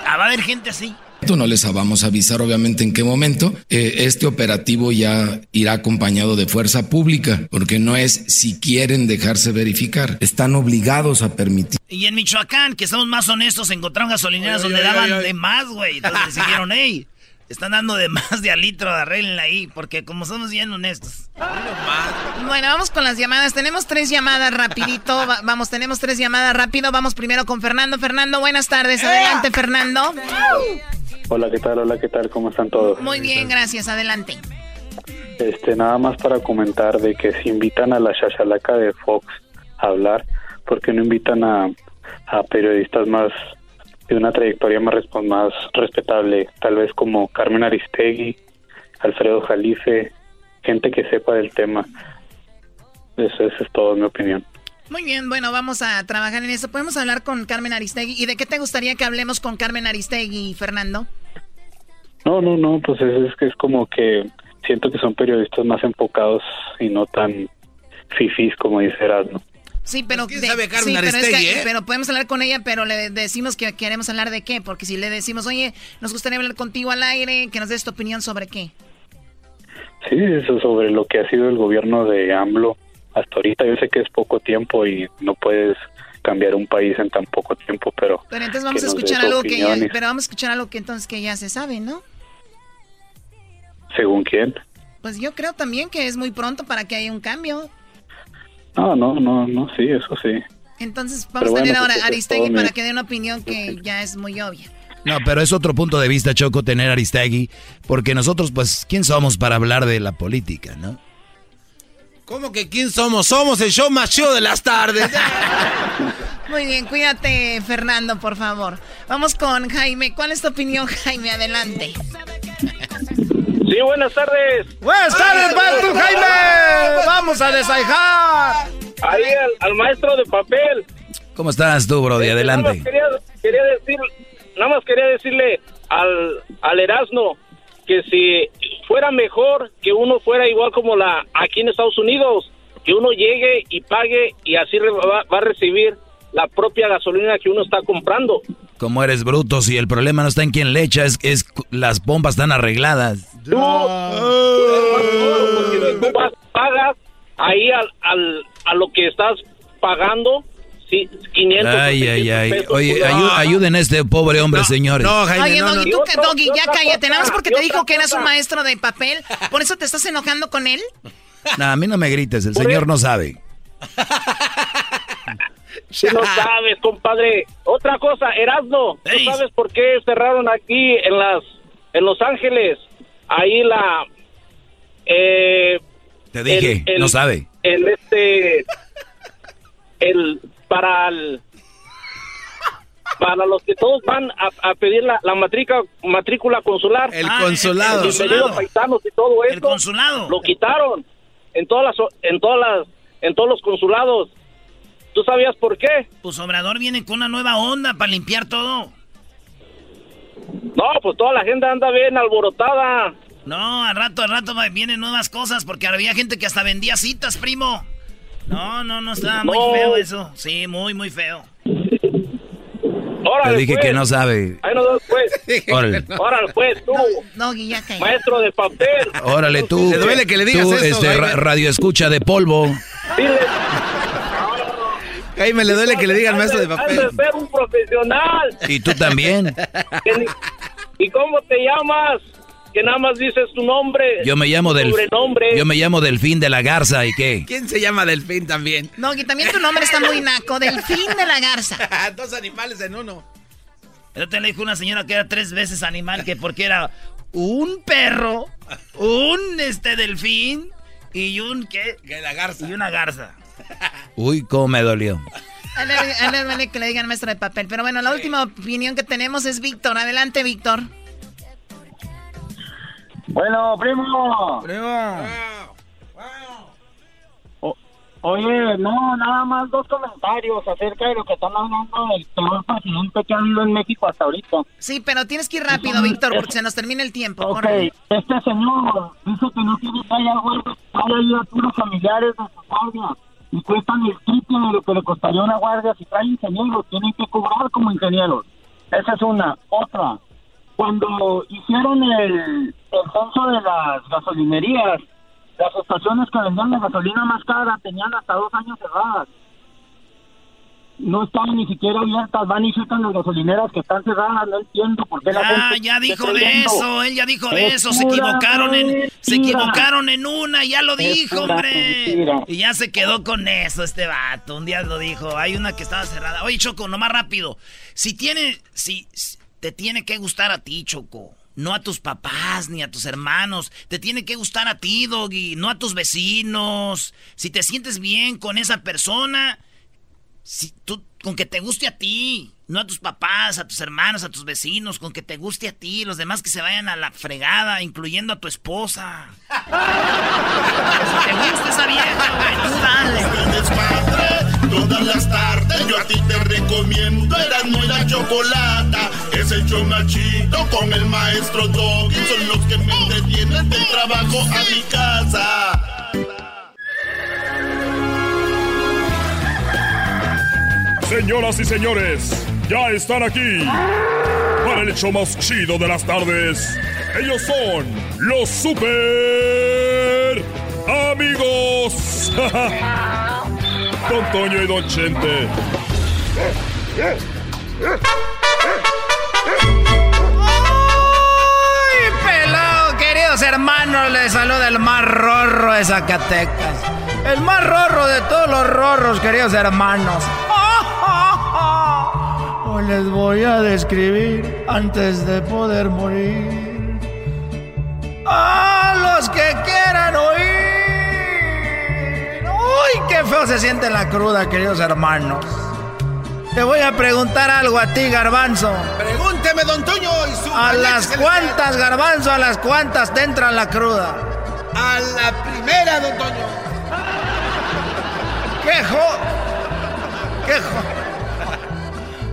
Ah, Va a haber gente así.
No les vamos a avisar obviamente en qué momento. Eh, este operativo ya irá acompañado de fuerza pública, porque no es si quieren dejarse verificar, están obligados a permitir.
Y en Michoacán, que somos más honestos, encontraron gasolineras donde daban de más, güey. Entonces dijeron, hey, están dando de más de al litro, arreglenla ahí, porque como somos bien honestos.
Bueno, vamos con las llamadas. Tenemos tres llamadas rapidito. Va- vamos, tenemos tres llamadas rápido. Vamos primero con Fernando. Fernando, buenas tardes. Adelante, Fernando.
Hola, ¿qué tal? Hola, ¿qué tal? ¿Cómo están todos?
Muy bien, gracias. Adelante.
Este, nada más para comentar de que si invitan a la chachalaca de Fox a hablar, ¿por qué no invitan a, a periodistas más de una trayectoria más, más respetable? Tal vez como Carmen Aristegui, Alfredo Jalife, gente que sepa del tema. Eso, eso es todo, mi opinión.
Muy bien, bueno, vamos a trabajar en eso. Podemos hablar con Carmen Aristegui. ¿Y de qué te gustaría que hablemos con Carmen Aristegui, Fernando?
No, no, no, pues es, es que es como que siento que son periodistas más enfocados y no tan fifís como dice Erasmo.
Sí, pero,
quién
de-
sabe Carmen
sí, pero, es
Aristegui,
que-
eh?
pero podemos hablar con ella, pero le decimos que queremos hablar de qué, porque si le decimos, oye, nos gustaría hablar contigo al aire, que nos des tu opinión sobre qué.
Sí, eso sobre lo que ha sido el gobierno de AMLO hasta ahorita. Yo sé que es poco tiempo y no puedes cambiar un país en tan poco tiempo, pero...
Pero entonces vamos a escuchar algo que ya, pero vamos a escuchar algo que entonces que ya se sabe, ¿no?
¿Según quién?
Pues yo creo también que es muy pronto para que haya un cambio.
No, no, no, no, sí, eso sí.
Entonces
Pero
vamos a tener
bueno,
ahora
pues
a
eso es
Aristegui para
mi-
que dé una opinión que ya es muy obvia.
No, pero es otro punto de vista, Choco, tener a Aristegui, porque nosotros, pues, ¿quién somos para hablar de la política, no?
¿Cómo que quién somos? Somos el show más chido de las tardes.
Muy bien, cuídate, Fernando, por favor. Vamos con Jaime. ¿Cuál es tu opinión, Jaime? Adelante.
Sí, buenas tardes.
Buenas tardes, Pato Jaime. Vamos a desaijar.
Ahí al, al maestro de papel.
¿Cómo estás tú, Brody?
Nada
Adelante.
más quería, quería decir, nada más quería decirle al, al Erasmo que si fuera mejor que uno fuera igual como la aquí en Estados Unidos, que uno llegue y pague y así va, va a recibir la propia gasolina que uno está comprando.
Como eres bruto, si el problema no está en quién le echa, es, es las pompas están arregladas.
Tú, porque tú vas, pagas ahí al, al, a lo que estás pagando, sí, 500 o
Ay, ay,
600
ay.
pesos
Oye, ayu- ayuden a este pobre hombre, señores.
Oye, Doggy, tú que- Doggy, ya cállate. Nada más porque te dijo que eras un maestro de papel. ¿Por eso te estás enojando con él?
No, a mí no me grites, el señor no sabe.
Si no sabes, compadre. Otra cosa, Erasmo, ¿tú sabes por qué cerraron aquí en las en Los Ángeles? Ahí la eh,
Te dije,
El- el-
no sabe.
el este el para el para los que todos van a, a pedir la, la matrícula matrícula consular
El Ah, consulado.
el bienvenido
consulado.
paisanos y todo eso
El consulado.
lo quitaron en todas las en todas las en todos los consulados ¿Tú sabías por qué?
Pues Obrador viene con una nueva onda para limpiar todo.
No, pues toda la gente anda bien alborotada.
No, al rato, al rato vienen nuevas cosas porque había gente que hasta vendía citas, primo. No, no, no, estaba muy
No.
feo eso. Sí, muy, muy feo.
Órale,
Te dije
pues.
que no sabe.
Ahí nos vemos, pues.
Órale.
Órale, pues, tú,
Doggy, ya cállate.
maestro de papel.
Órale, tú.
Le duele que le digas
tú,
eso,
este, ra- radio escucha de polvo.
Dile,
Jaime, le duele que le diga al maestro de
has
papel.
de ser un profesional.
Y tú también.
Que ni- ¿Y cómo te llamas? Que nada más dices tu nombre.
Yo me llamo del. Yo me llamo Delfín de la Garza y qué.
¿Quién se llama Delfín también?
Doggy, también tu nombre está muy naco. Delfín de la garza.
Dos animales en uno.
Yo te le dijo una señora que era tres veces animal, que porque era un perro, un este delfín y un qué?
Que la garza.
Y una garza.
Uy, cómo me dolió.
A él le- a él le duele que le digan maestro de papel. Pero bueno, la última opinión que tenemos es Víctor. Adelante, Víctor.
Bueno, primo.
Primo.
O- oye, no, nada más dos comentarios acerca de lo que están hablando del peor presidente que ha habido en México hasta ahorita.
Sí, pero tienes que ir rápido, Víctor, porque se nos termina el tiempo.
Ok,
Corre.
este señor dice que no quiere que haya guardia, hay a puros familiares de sus guardias y cuestan el triple de lo que le costaría una guardia si trae ingenieros, tienen que cobrar como ingenieros. Esa es una. Otra, cuando hicieron el, el censo de las gasolinerías, las estaciones que vendían la gasolina más cara tenían hasta dos años cerradas. No estaban ni siquiera abiertas, van y citan las gasolineras que están cerradas, no entiendo por qué la
Ya,
gente...
ya dijo de eso, él ya dijo de
Es
eso, se equivocaron en, se equivocaron en una, ya lo
Es
dijo, hombre.
mentira.
Y ya se quedó con eso este vato, un día lo dijo, hay una que estaba cerrada. Oye, Choco, nomás rápido, si tiene, si, si- te tiene que gustar a ti, Choco. No a tus papás ni a tus hermanos. Te tiene que gustar a ti, Doggy. No a tus vecinos. Si te sientes bien con esa persona, si tú, con que te guste a ti, no a tus papás, a tus hermanos, a tus vecinos, con que te guste a ti, los demás que se vayan a la fregada, incluyendo a tu esposa. si te gusta esa vieja, dale.
todas las tardes. Yo a ti te recomiendo Erasmo y la Chocolata. Es el chido con el maestro Doggy. Son los que me entretienen del trabajo a mi casa.
Señoras y señores, ya están aquí para el show más chido de las tardes. Ellos son los super amigos. Don Toño y Don Chente.
¡Ay, pelado! Queridos hermanos, les saluda el más rorro de Zacatecas. El más rorro de todos los rorros, queridos hermanos. Les voy a describir antes de poder morir. A los que quieran oír. ¡Uy, qué feo se siente la cruda, queridos hermanos! Te voy a preguntar algo a ti, Garbanzo.
Pregúnteme, don Toño, y su
¿A las cuantas, Garbanzo, a las cuantas te entra la cruda?
A la primera, don Toño.
¡Qué jo!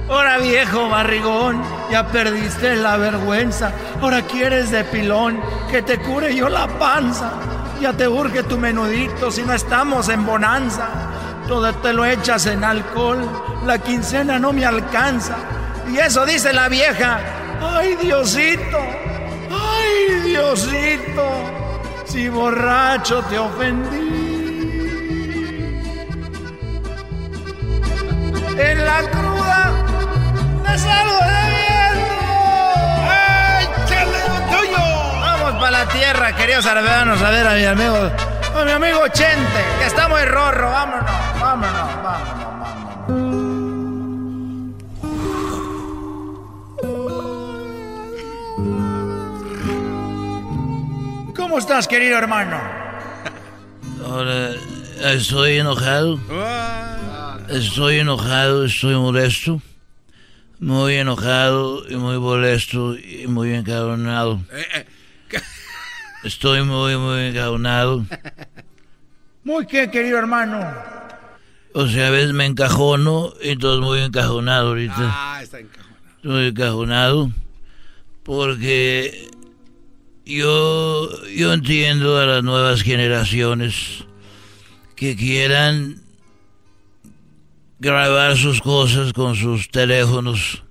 Ahora viejo barrigón, ya perdiste la vergüenza. Ahora quieres de pilón que te cure yo la panza. Ya te urge tu menudito si no estamos en bonanza. Todo te lo echas en alcohol, la quincena no me alcanza. Y eso dice la vieja. ¡Ay, Diosito! ¡Ay, Diosito! Si borracho te ofendí. En la cruda salgo de viento. ¡Ay, chale, don Toño! Vamos para la tierra, queridos arbedanos, a ver a mi amigo, a mi amigo Chente, que está muy rorro. Vámonos, vámonos, vámonos, vámonos. ¿Cómo estás, querido hermano?
Ahora, estoy enojado. Estoy enojado, estoy molesto. Muy enojado y muy molesto y muy encabronado. Estoy muy, muy encabronado.
Muy qué, querido hermano.
O sea, a veces me encajono y entonces muy encajonado ahorita.
Ah, está encajonado.
Estoy encajonado porque yo, yo entiendo a las nuevas generaciones que quieran grabar sus cosas con sus teléfonos,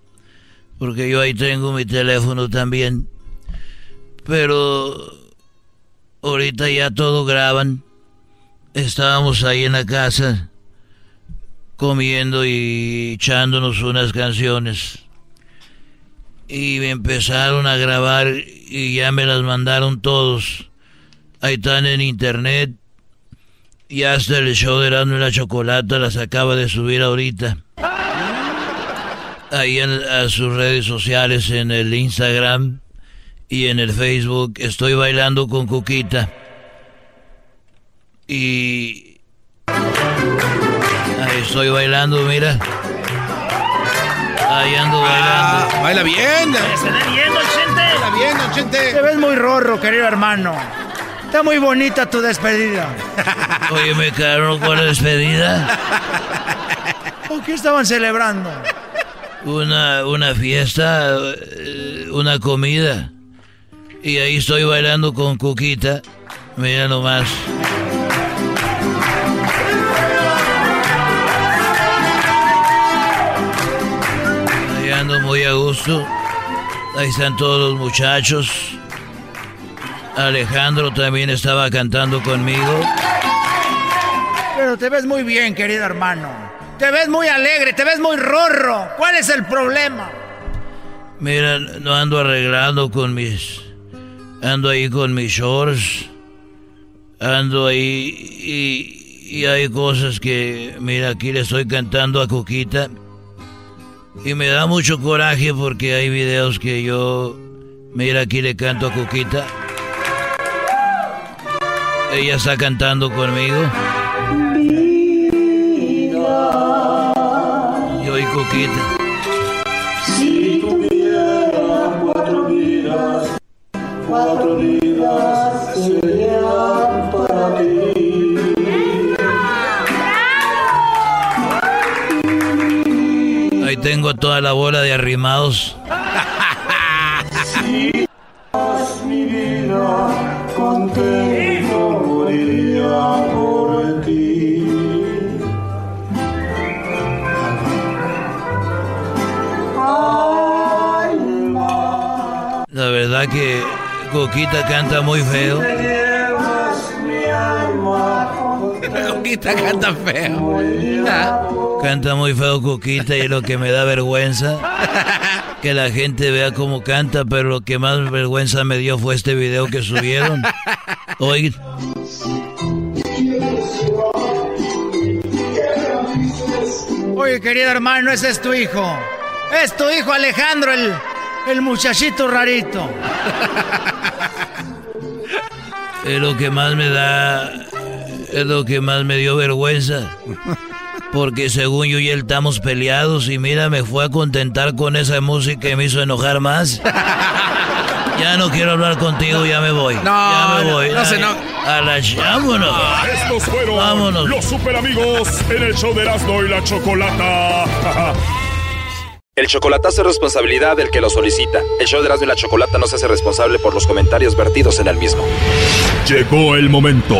porque yo ahí tengo mi teléfono también, pero ahorita ya todo graban. Estábamos ahí en la casa comiendo y echándonos unas canciones. Y me empezaron a grabar y ya me las mandaron todos. Ahí están en internet. Y hasta el show de Erasmo y la Chocolata las acaba de subir ahorita. Ahí en, a sus redes sociales, en el Instagram y en el Facebook. Estoy bailando con Cuquita. Y... Ahí estoy bailando, mira. Ahí ando bailando.
Ah, baila bien.
Se ve bien, don Chente.
Baila bien, don Chente.
Te ves muy rorro, querido hermano. Está muy bonita tu despedida.
Oye, me quedaron con la despedida.
¿O qué estaban celebrando?
Una, una fiesta, eh, una comida. Y ahí estoy bailando con Cuquita. Mira nomás. Ahí ando muy a gusto. Ahí están todos los muchachos. Alejandro también estaba cantando conmigo.
Pero te ves muy bien, querido hermano. Te ves muy alegre, te ves muy rorro. ¿Cuál es el problema?
Mira, no ando arreglando con mis... Ando ahí con mis shorts. Ando ahí y, y hay cosas que... Mira, aquí le estoy cantando a Coquita. Y me da mucho coraje porque hay videos que yo... Mira, aquí le canto a Coquita. Ella está cantando conmigo. Yo y Coquita.
Si tuviera cuatro vidas, cuatro vidas serían para ti.
Ahí tengo toda la bola de arrimados.
Mi vida, contento moriría por ti.
La verdad que Coquita canta muy feo.
Coquita canta feo.
Canta muy feo Coquita y lo que me da vergüenza que la gente vea cómo canta, pero lo que más vergüenza me dio fue este video que subieron. Oye,
Oye, querido hermano, ese es tu hijo. Es tu hijo Alejandro, el, el muchachito rarito.
es lo que más me da, es lo que más me dio vergüenza. Porque según yo y él estamos peleados y mira, me fue a contentar con esa música y me hizo enojar más. Ya no quiero hablar contigo, ya me voy.
No,
ya me
no,
voy.
no se
Ay,
eno-
A la vámonos.
Estos fueron
Vámonos.
los super amigos en el show de Erasmo y la Chocolata.
El chocolatazo es responsabilidad del que lo solicita. El show de Erasmo y la Chocolata no se hace responsable por los comentarios vertidos en el mismo.
Llegó el momento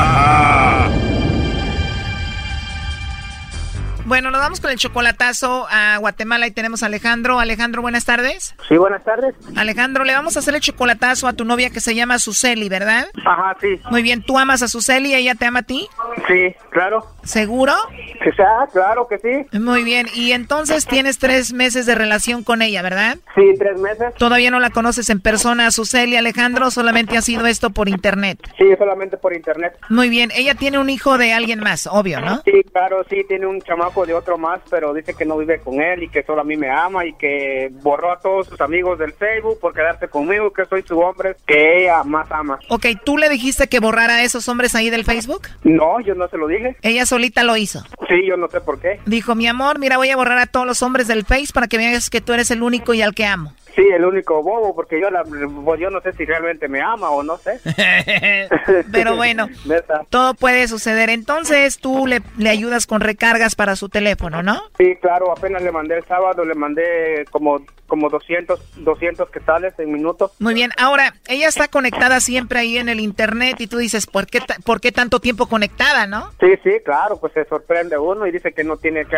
Bueno, nos vamos con el chocolatazo a Guatemala y tenemos a Alejandro. Alejandro, buenas tardes.
Sí, buenas tardes.
Alejandro, le vamos a hacer el chocolatazo a tu novia que se llama Suseli, ¿verdad?
Ajá, sí.
Muy bien, ¿tú amas a Suseli y ella te ama a ti?
Sí, claro.
¿Seguro?
Sí, ah, claro que sí.
Muy bien, y entonces tienes tres meses de relación con ella, ¿verdad?
Sí, tres meses.
¿Todavía no la conoces en persona Suseli, Alejandro? ¿Solamente ha sido esto por internet?
Sí, solamente por internet.
Muy bien, ella tiene un hijo de alguien más, obvio, ¿no?
Sí, claro, sí, tiene un chamaco de otro más, pero dice que no vive con él y que solo a mí me ama y que borró a todos sus amigos del Facebook por quedarse conmigo, que soy su hombre, que ella más ama.
Ok, ¿tú le dijiste que borrara a esos hombres ahí del Facebook?
No, yo no se lo dije.
Ella solita lo hizo.
Sí, yo no sé por qué.
Dijo, mi amor, mira, voy a borrar a todos los hombres del Face para que veas que tú eres el único y al que amo.
Sí, el único bobo, porque yo, la, pues yo no sé si realmente me ama o no sé.
Pero bueno, todo puede suceder. Entonces tú le, le ayudas con recargas para su teléfono, ¿no?
Sí, claro, apenas le mandé el sábado, le mandé como, como 200, 200 quetzales en minutos.
Muy bien, ahora, ella está conectada siempre ahí en el internet y tú dices, ¿por qué, ¿por qué tanto tiempo conectada, no?
Sí, sí, claro, pues se sorprende uno y dice que no tiene que,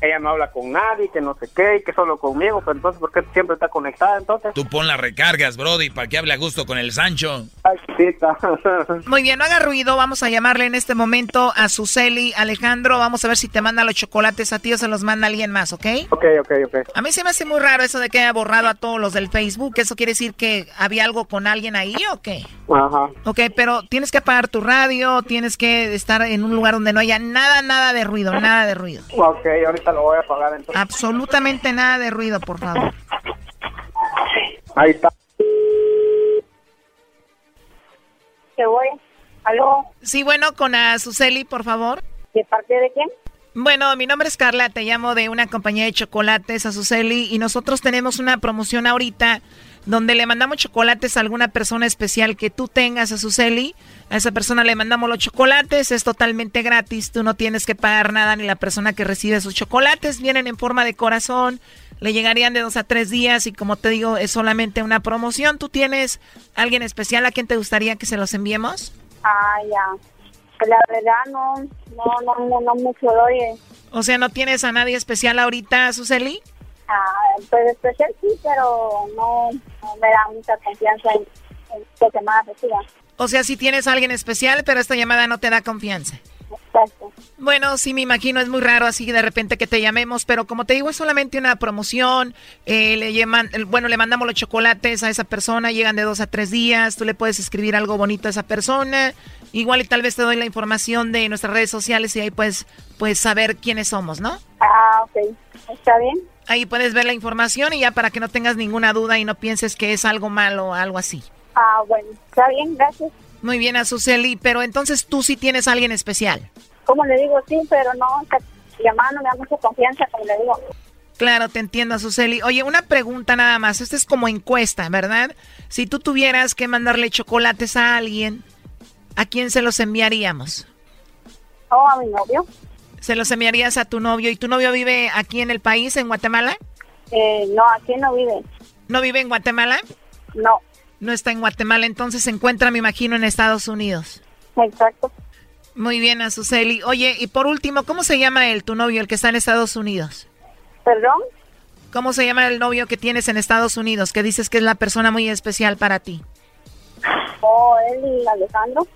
ella no habla con nadie, que no sé qué, y que solo conmigo, pero entonces, ¿por qué siempre está conectada entonces?
Tú pon las recargas, Brody, para que hable a gusto con el Sancho.
Ay.
Muy bien, no haga ruido, vamos a llamarle en este momento a Suseli, Alejandro, vamos a ver si te manda los chocolates a ti o se los manda alguien más, ¿ok?
ok, ok, ok.
A mí se me hace muy raro eso de que haya borrado a todos los del Facebook, ¿eso quiere decir que había algo con alguien ahí o qué?
Ajá.
Ok, pero tienes que apagar tu radio, tienes que estar en un lugar donde no haya nada, nada de ruido, nada de ruido.
Ok, ahorita lo voy a apagar entonces.
Absolutamente nada de ruido, por favor.
Ahí está.
¿Qué voy? ¿Aló?
Sí, bueno, con a Suseli, por favor.
¿De parte de quién?
Bueno, mi nombre es Carla, te llamo de una compañía de chocolates, Azuceli, y nosotros tenemos una promoción ahorita donde le mandamos chocolates a alguna persona especial que tú tengas, Azuceli. A esa persona le mandamos los chocolates, es totalmente gratis, tú no tienes que pagar nada ni la persona que recibe sus chocolates, vienen en forma de corazón, le llegarían de dos a tres días y como te digo, es solamente una promoción. ¿Tú tienes alguien especial a quien te gustaría que se los enviemos?
Ah, ya. La verdad no, no, no, no, no mucho doy. eh.
O sea, ¿no tienes a nadie especial ahorita, Suseli?
Ah, pues especial sí, pero no, me da mucha confianza en, en que me reciba.
O sea, sí tienes a alguien especial, pero esta llamada no te da confianza.
Exacto.
Bueno, sí me imagino, es muy raro así de repente que te llamemos, pero como te digo, es solamente una promoción. eh, le llaman, el- bueno, le mandamos los chocolates a esa persona, llegan de dos a tres días. Tú le puedes escribir algo bonito a esa persona. Igual y tal vez te doy la información de nuestras redes sociales y ahí puedes, pues saber quiénes somos, ¿no?
Ah, ok. ¿Está bien?
Ahí puedes ver la información y ya para que no tengas ninguna duda y no pienses que es algo malo o algo así.
Ah, bueno. Está bien, gracias.
Muy bien, Azuceli, pero entonces tú sí tienes a alguien especial.
Como le digo, sí, pero no, no me da mucha confianza, como le digo.
Claro, te entiendo, Azuceli. Oye, una pregunta nada más. Esta es como encuesta, ¿verdad? Si tú tuvieras que mandarle chocolates a alguien, ¿a quién se los enviaríamos?
Oh, a mi novio.
¿Se los enviarías a tu novio? ¿Y tu novio vive aquí en el país, en Guatemala?
Eh, no, aquí no vive.
¿No vive en Guatemala?
No.
No está en Guatemala, entonces se encuentra, me imagino, en Estados Unidos.
Exacto.
Muy bien, Azuceli. Oye, y por último, ¿cómo se llama él, tu novio, el que está en Estados Unidos?
¿Perdón?
¿Cómo se llama el novio que tienes en Estados Unidos, que dices que es la persona muy especial para ti?
Oh, él y Alejandro.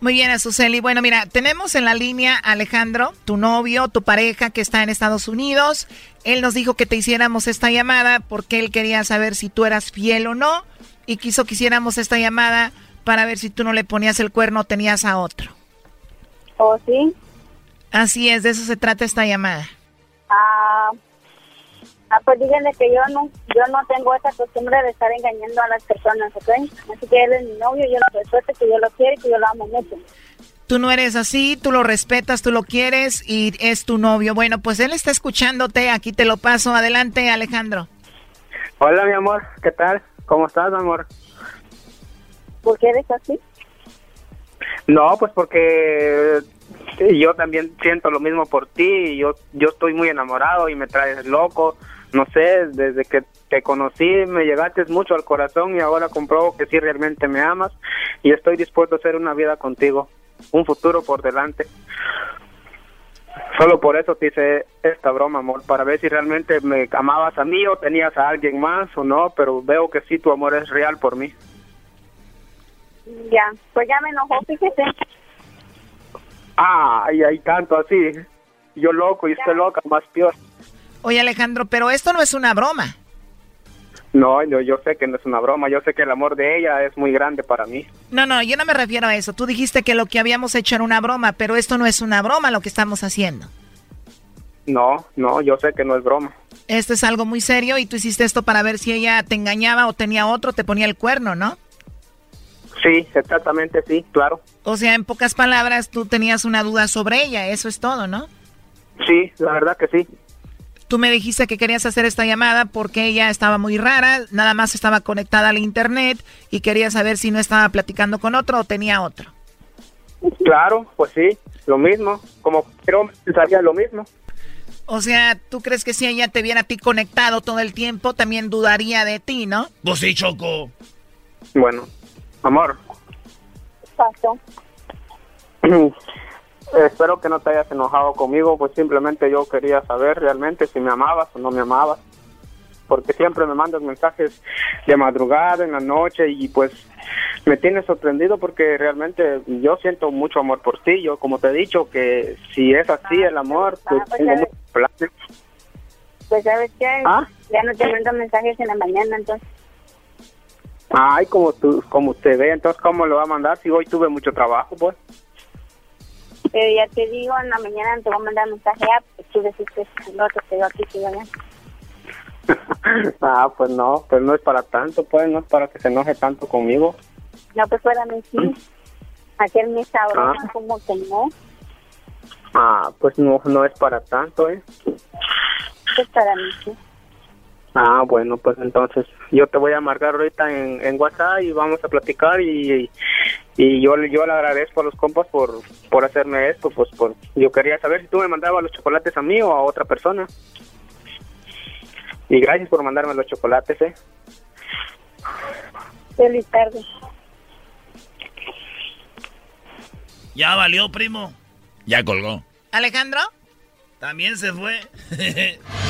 Muy bien, Azuceli. Bueno, mira, tenemos en la línea a Alejandro, tu novio, tu pareja que está en Estados Unidos. Él nos dijo que te hiciéramos esta llamada porque él quería saber si tú eras fiel o no y quiso que hiciéramos esta llamada para ver si tú no le ponías el cuerno o tenías a otro.
¿Oh, sí?
Así es, de eso se trata esta llamada.
Ah, ah, pues díganle que yo no, yo no tengo esa costumbre de estar engañando a las personas, ¿ok? Así que él es mi novio, yo lo respeto, que yo lo quiero y que yo lo amo mucho.
Tú no eres así, tú lo respetas, tú lo quieres y es tu novio. Bueno, pues él está escuchándote, aquí te lo paso. Adelante, Alejandro.
Hola, mi amor, ¿qué tal? ¿Cómo estás, amor?
¿Por qué eres así?
No, pues porque yo también siento lo mismo por ti. y Yo, yo estoy muy enamorado y me traes loco. No sé, desde que te conocí me llegaste mucho al corazón y ahora compruebo que sí realmente me amas y estoy dispuesto a hacer una vida contigo, un futuro por delante. Solo por eso te hice esta broma, amor, para ver si realmente me amabas a mí o tenías a alguien más o no, pero veo que sí tu amor es real por mí.
Ya, pues ya me enojó, fíjese.
Ah, y hay tanto así. Yo loco y usted loca, más peor.
Oye, Alejandro, pero esto no es una broma.
No, yo, yo sé que no es una broma, yo sé que el amor de ella es muy grande para mí.
No, no, yo no me refiero a eso. Tú dijiste que lo que habíamos hecho era una broma, pero esto no es una broma lo que estamos haciendo.
No, no, yo sé que no es broma.
Esto es algo muy serio y tú hiciste esto para ver si ella te engañaba o tenía otro, te ponía el cuerno, ¿no?
Sí, exactamente, sí, claro.
O sea, en pocas palabras, tú tenías una duda sobre ella, eso es todo, ¿no?
Sí, la verdad que sí.
Tú me dijiste que querías hacer esta llamada porque ella estaba muy rara, nada más estaba conectada al internet y quería saber si no estaba platicando con otro o tenía otro.
Claro, pues sí, lo mismo. Como pero pensaría lo mismo.
O sea, ¿tú crees que si ella te viera a ti conectado todo el tiempo, también dudaría de ti, no?
Pues sí, Choco.
Bueno, amor,
Pasó.
espero que no te hayas enojado conmigo, pues simplemente yo quería saber realmente si me amabas o no me amabas. Porque siempre me mandas mensajes de madrugada, en la noche, y pues me tienes sorprendido porque realmente yo siento mucho amor por ti. Yo, como te he dicho, que si es así el amor, pues
pues,
tengo muchos planes.
Pues sabes qué,
¿Ah?
ya no te mando mensajes en la mañana, entonces.
Ay, como tú, como usted ve, entonces, ¿cómo lo va a mandar si hoy tuve mucho trabajo, pues?
Pero ya te digo, en la mañana te voy a mandar mensaje, ah, pues tú decís que el otro quedó aquí, que allá.
ah, pues no, pues no es para tanto, pues, no es para que se enoje tanto conmigo.
No, pues para mí sí. Hacerme esa broma,
Ah.
como que no.
Ah, pues no, no es para tanto, ¿eh?
Pues para mí sí.
Ah, bueno, pues entonces yo te voy a marcar ahorita en, en WhatsApp y vamos a platicar y, y yo, yo le agradezco a los compas por, por hacerme esto, pues por, yo quería saber si tú me mandabas los chocolates a mí o a otra persona. Y gracias por mandarme los chocolates, ¿eh?
Feliz tarde.
Ya valió, primo.
Ya colgó.
¿Alejandro?
También se fue.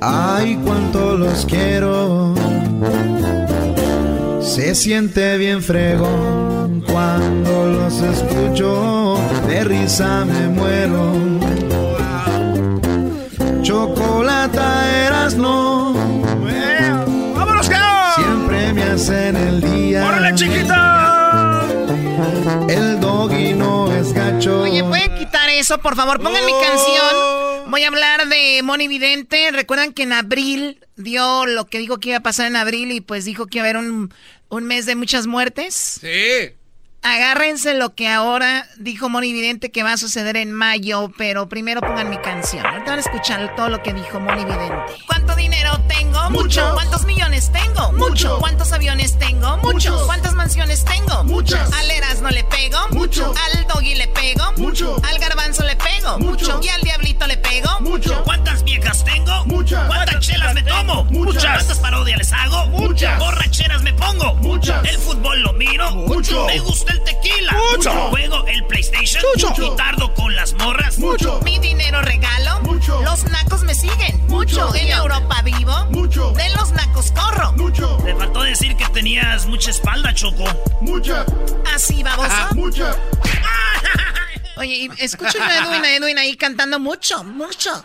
Ay, cuánto los quiero. Se siente bien fregón cuando los escucho. De risa me muero. Chocolata eras no.
¡Vámonos,
Siempre me hacen el día.
¡Órale, chiquita!
El doggy no es gacho.
Oye, ¿pueden quitar eso, por favor? Pongan mi canción. Voy a hablar de Moni Vidente. Recuerdan que en abril dio lo que dijo que iba a pasar en abril y pues dijo que iba a haber un, un mes de muchas muertes.
Sí.
Agárrense lo que ahora dijo Moni Vidente que va a suceder en mayo, pero primero pongan mi canción. Ahorita van a escuchar todo lo que dijo Moni Vidente. ¿Cuánto dinero tengo? Mucho. ¿Cuántos millones tengo? Mucho. ¿Cuántos aviones tengo? Muchos. ¿Cuántas mansiones tengo?
Muchas.
Al Eras no le pego.
Mucho.
Al Doggy le pego.
Mucho.
Al Garbanzo le pego.
Mucho.
Y al Diablito le pego.
Mucho.
¿Cuántas viejas tengo?
Muchas.
¿Cuántas chelas me tomo?
Muchas.
¿Cuántas parodias les hago?
Muchas.
¿Borracheras me pongo?
Muchas.
¿El fútbol lo miro?
Mucho.
¿Me gusta el tequila?
Mucho.
¿Juego el PlayStation?
Mucho.
¿Y tardo con las morras?
Mucho.
Mi dinero regalo.
Mucho.
Los nacos me siguen.
Mucho.
En Europa vivo.
Mucho.
De los nacos corro.
Mucho.
Te faltó decir que tenías mucha espalda, Choco.
Mucha.
Así, baboso.
Mucha.
Oye, y escucho a Edwin, a Edwin ahí cantando mucho, mucho.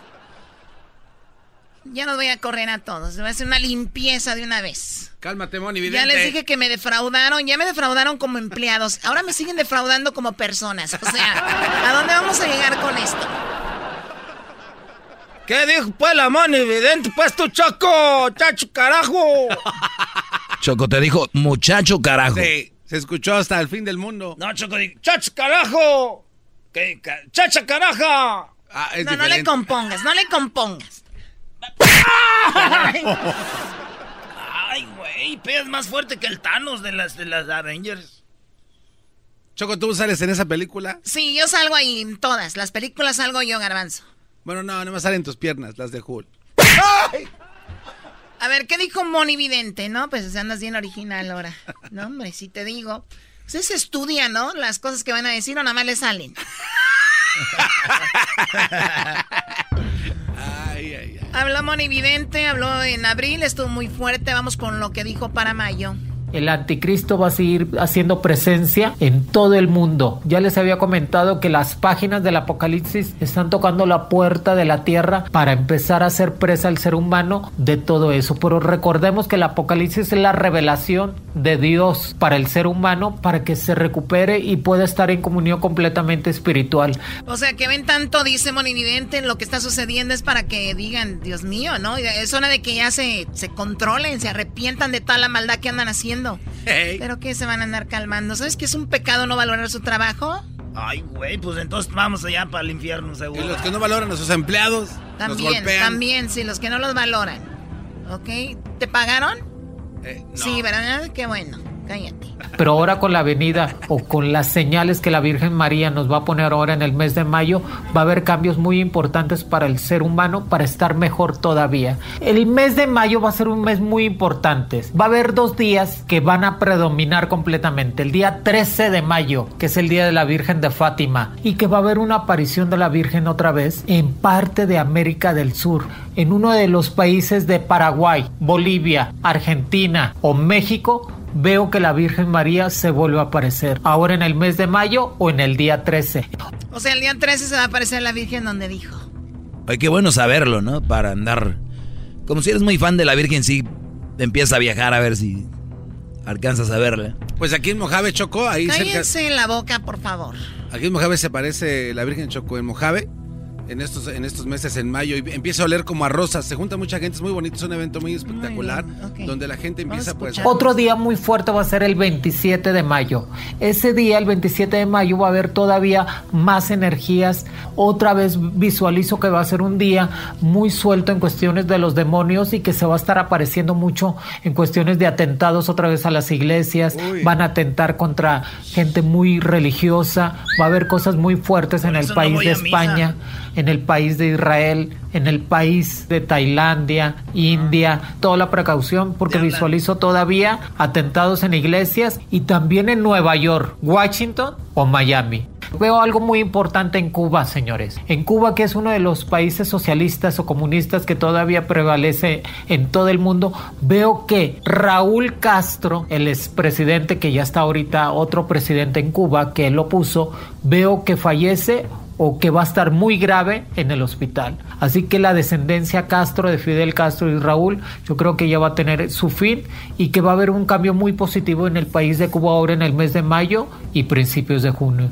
Ya no voy a correr a todos. Voy a hacer una limpieza de una vez.
Cálmate, Moni, vidente.
Ya les dije que me defraudaron, ya me defraudaron como empleados. Ahora me siguen defraudando como personas. O sea, ¿a dónde vamos a llegar con esto?
¿Qué dijo pues la mano evidente? Pues tu choco, chacho carajo.
Choco te dijo, muchacho carajo.
Sí, se escuchó hasta el fin del mundo.
No, Choco, di-
Chacho carajo. ¿Qué? ca- Chacha caraja.
Ah,
No, no le compongas, no le compongas.
Ay, güey, pegas más fuerte que el Thanos de las, de las Avengers.
Choco, ¿tú sales en esa película?
Sí, yo salgo ahí en todas. Las películas salgo yo, garbanzo.
Bueno, no, no me salen tus piernas, las de Hulk.
A ver, ¿qué dijo Moni Vidente? No, pues andas bien original ahora. No, hombre, si te digo. Ustedes estudian, ¿no? Las cosas que van a decir o nada más le salen.
Ay, ay, ay.
Habló Moni Vidente, habló en abril, estuvo muy fuerte. Vamos con lo que dijo para mayo.
El anticristo va a seguir haciendo presencia en todo el mundo. Ya les había comentado que las páginas del Apocalipsis están tocando la puerta de la tierra para empezar a hacer presa al ser humano de todo eso. Pero recordemos que el Apocalipsis es la revelación de Dios para el ser humano para que se recupere y pueda estar en comunión completamente espiritual.
O sea, que ven tanto, dice Moni Vidente, lo que está sucediendo es para que digan, Dios mío, ¿no? Es hora de que ya se, se controlen, se arrepientan de toda la maldad que andan haciendo.
Hey.
Pero que se van a andar calmando. ¿Sabes que es un pecado no valorar su trabajo?
Ay, güey, pues entonces vamos allá para el infierno,
Y
seguro.
los que no valoran a sus empleados,
También, también, sí, los que no los valoran. ¿Ok? ¿Te pagaron?
Eh, no.
Sí, ¿verdad? Qué bueno.
Pero ahora con la venida o con las señales que la Virgen María nos va a poner ahora en el mes de mayo, va a haber cambios muy importantes para el ser humano para estar mejor todavía. El mes de mayo va a ser un mes muy importante. Va a haber dos días que van a predominar completamente. El día 13 de mayo, que es el día de la Virgen de Fátima, y que va a haber una aparición de la Virgen otra vez en parte de América del Sur, en uno de los países de Paraguay, Bolivia, Argentina o México veo que la Virgen María se vuelve a aparecer. Ahora en el mes de mayo o en el día 13.
O sea, el día 13 se va a aparecer la Virgen donde dijo.
Ay, qué bueno saberlo, ¿no? Para andar. Como si eres muy fan de la Virgen, sí. Empieza a viajar a ver si alcanzas a verla.
Pues aquí en Mojave, Choco, ahí cerca.
Cállense la boca, por favor.
Aquí en Mojave se aparece la Virgen Choco en Mojave. En estos, en estos meses en mayo y empieza a oler como a rosas. Se junta mucha gente, es muy bonito, es un evento muy espectacular donde la gente empieza pues...
Otro día muy fuerte va a ser el 27 de mayo. Ese día, el 27 de mayo, va a haber todavía más energías. Otra vez visualizo que va a ser un día muy suelto en cuestiones de los demonios y que se va a estar apareciendo mucho en cuestiones de atentados otra vez a las iglesias. Van a atentar contra gente muy religiosa. Va a haber cosas muy fuertes en el
no
país de
a misa.
En el país de Israel, en el país de Tailandia, India, toda la precaución porque visualizo todavía atentados en iglesias y también en Nueva York, Washington o Miami. Veo algo muy importante en Cuba, señores. En Cuba, que es uno de los países socialistas o comunistas que todavía prevalece en todo el mundo, veo que Raúl Castro, el expresidente que ya está ahorita otro presidente en Cuba, que él lo puso, veo que fallece o que va a estar muy grave en el hospital. Así que la descendencia Castro, de Fidel Castro y Raúl, yo creo que ya va a tener su fin y que va a haber un cambio muy positivo en el país de Cuba ahora en el mes de mayo y principios de junio.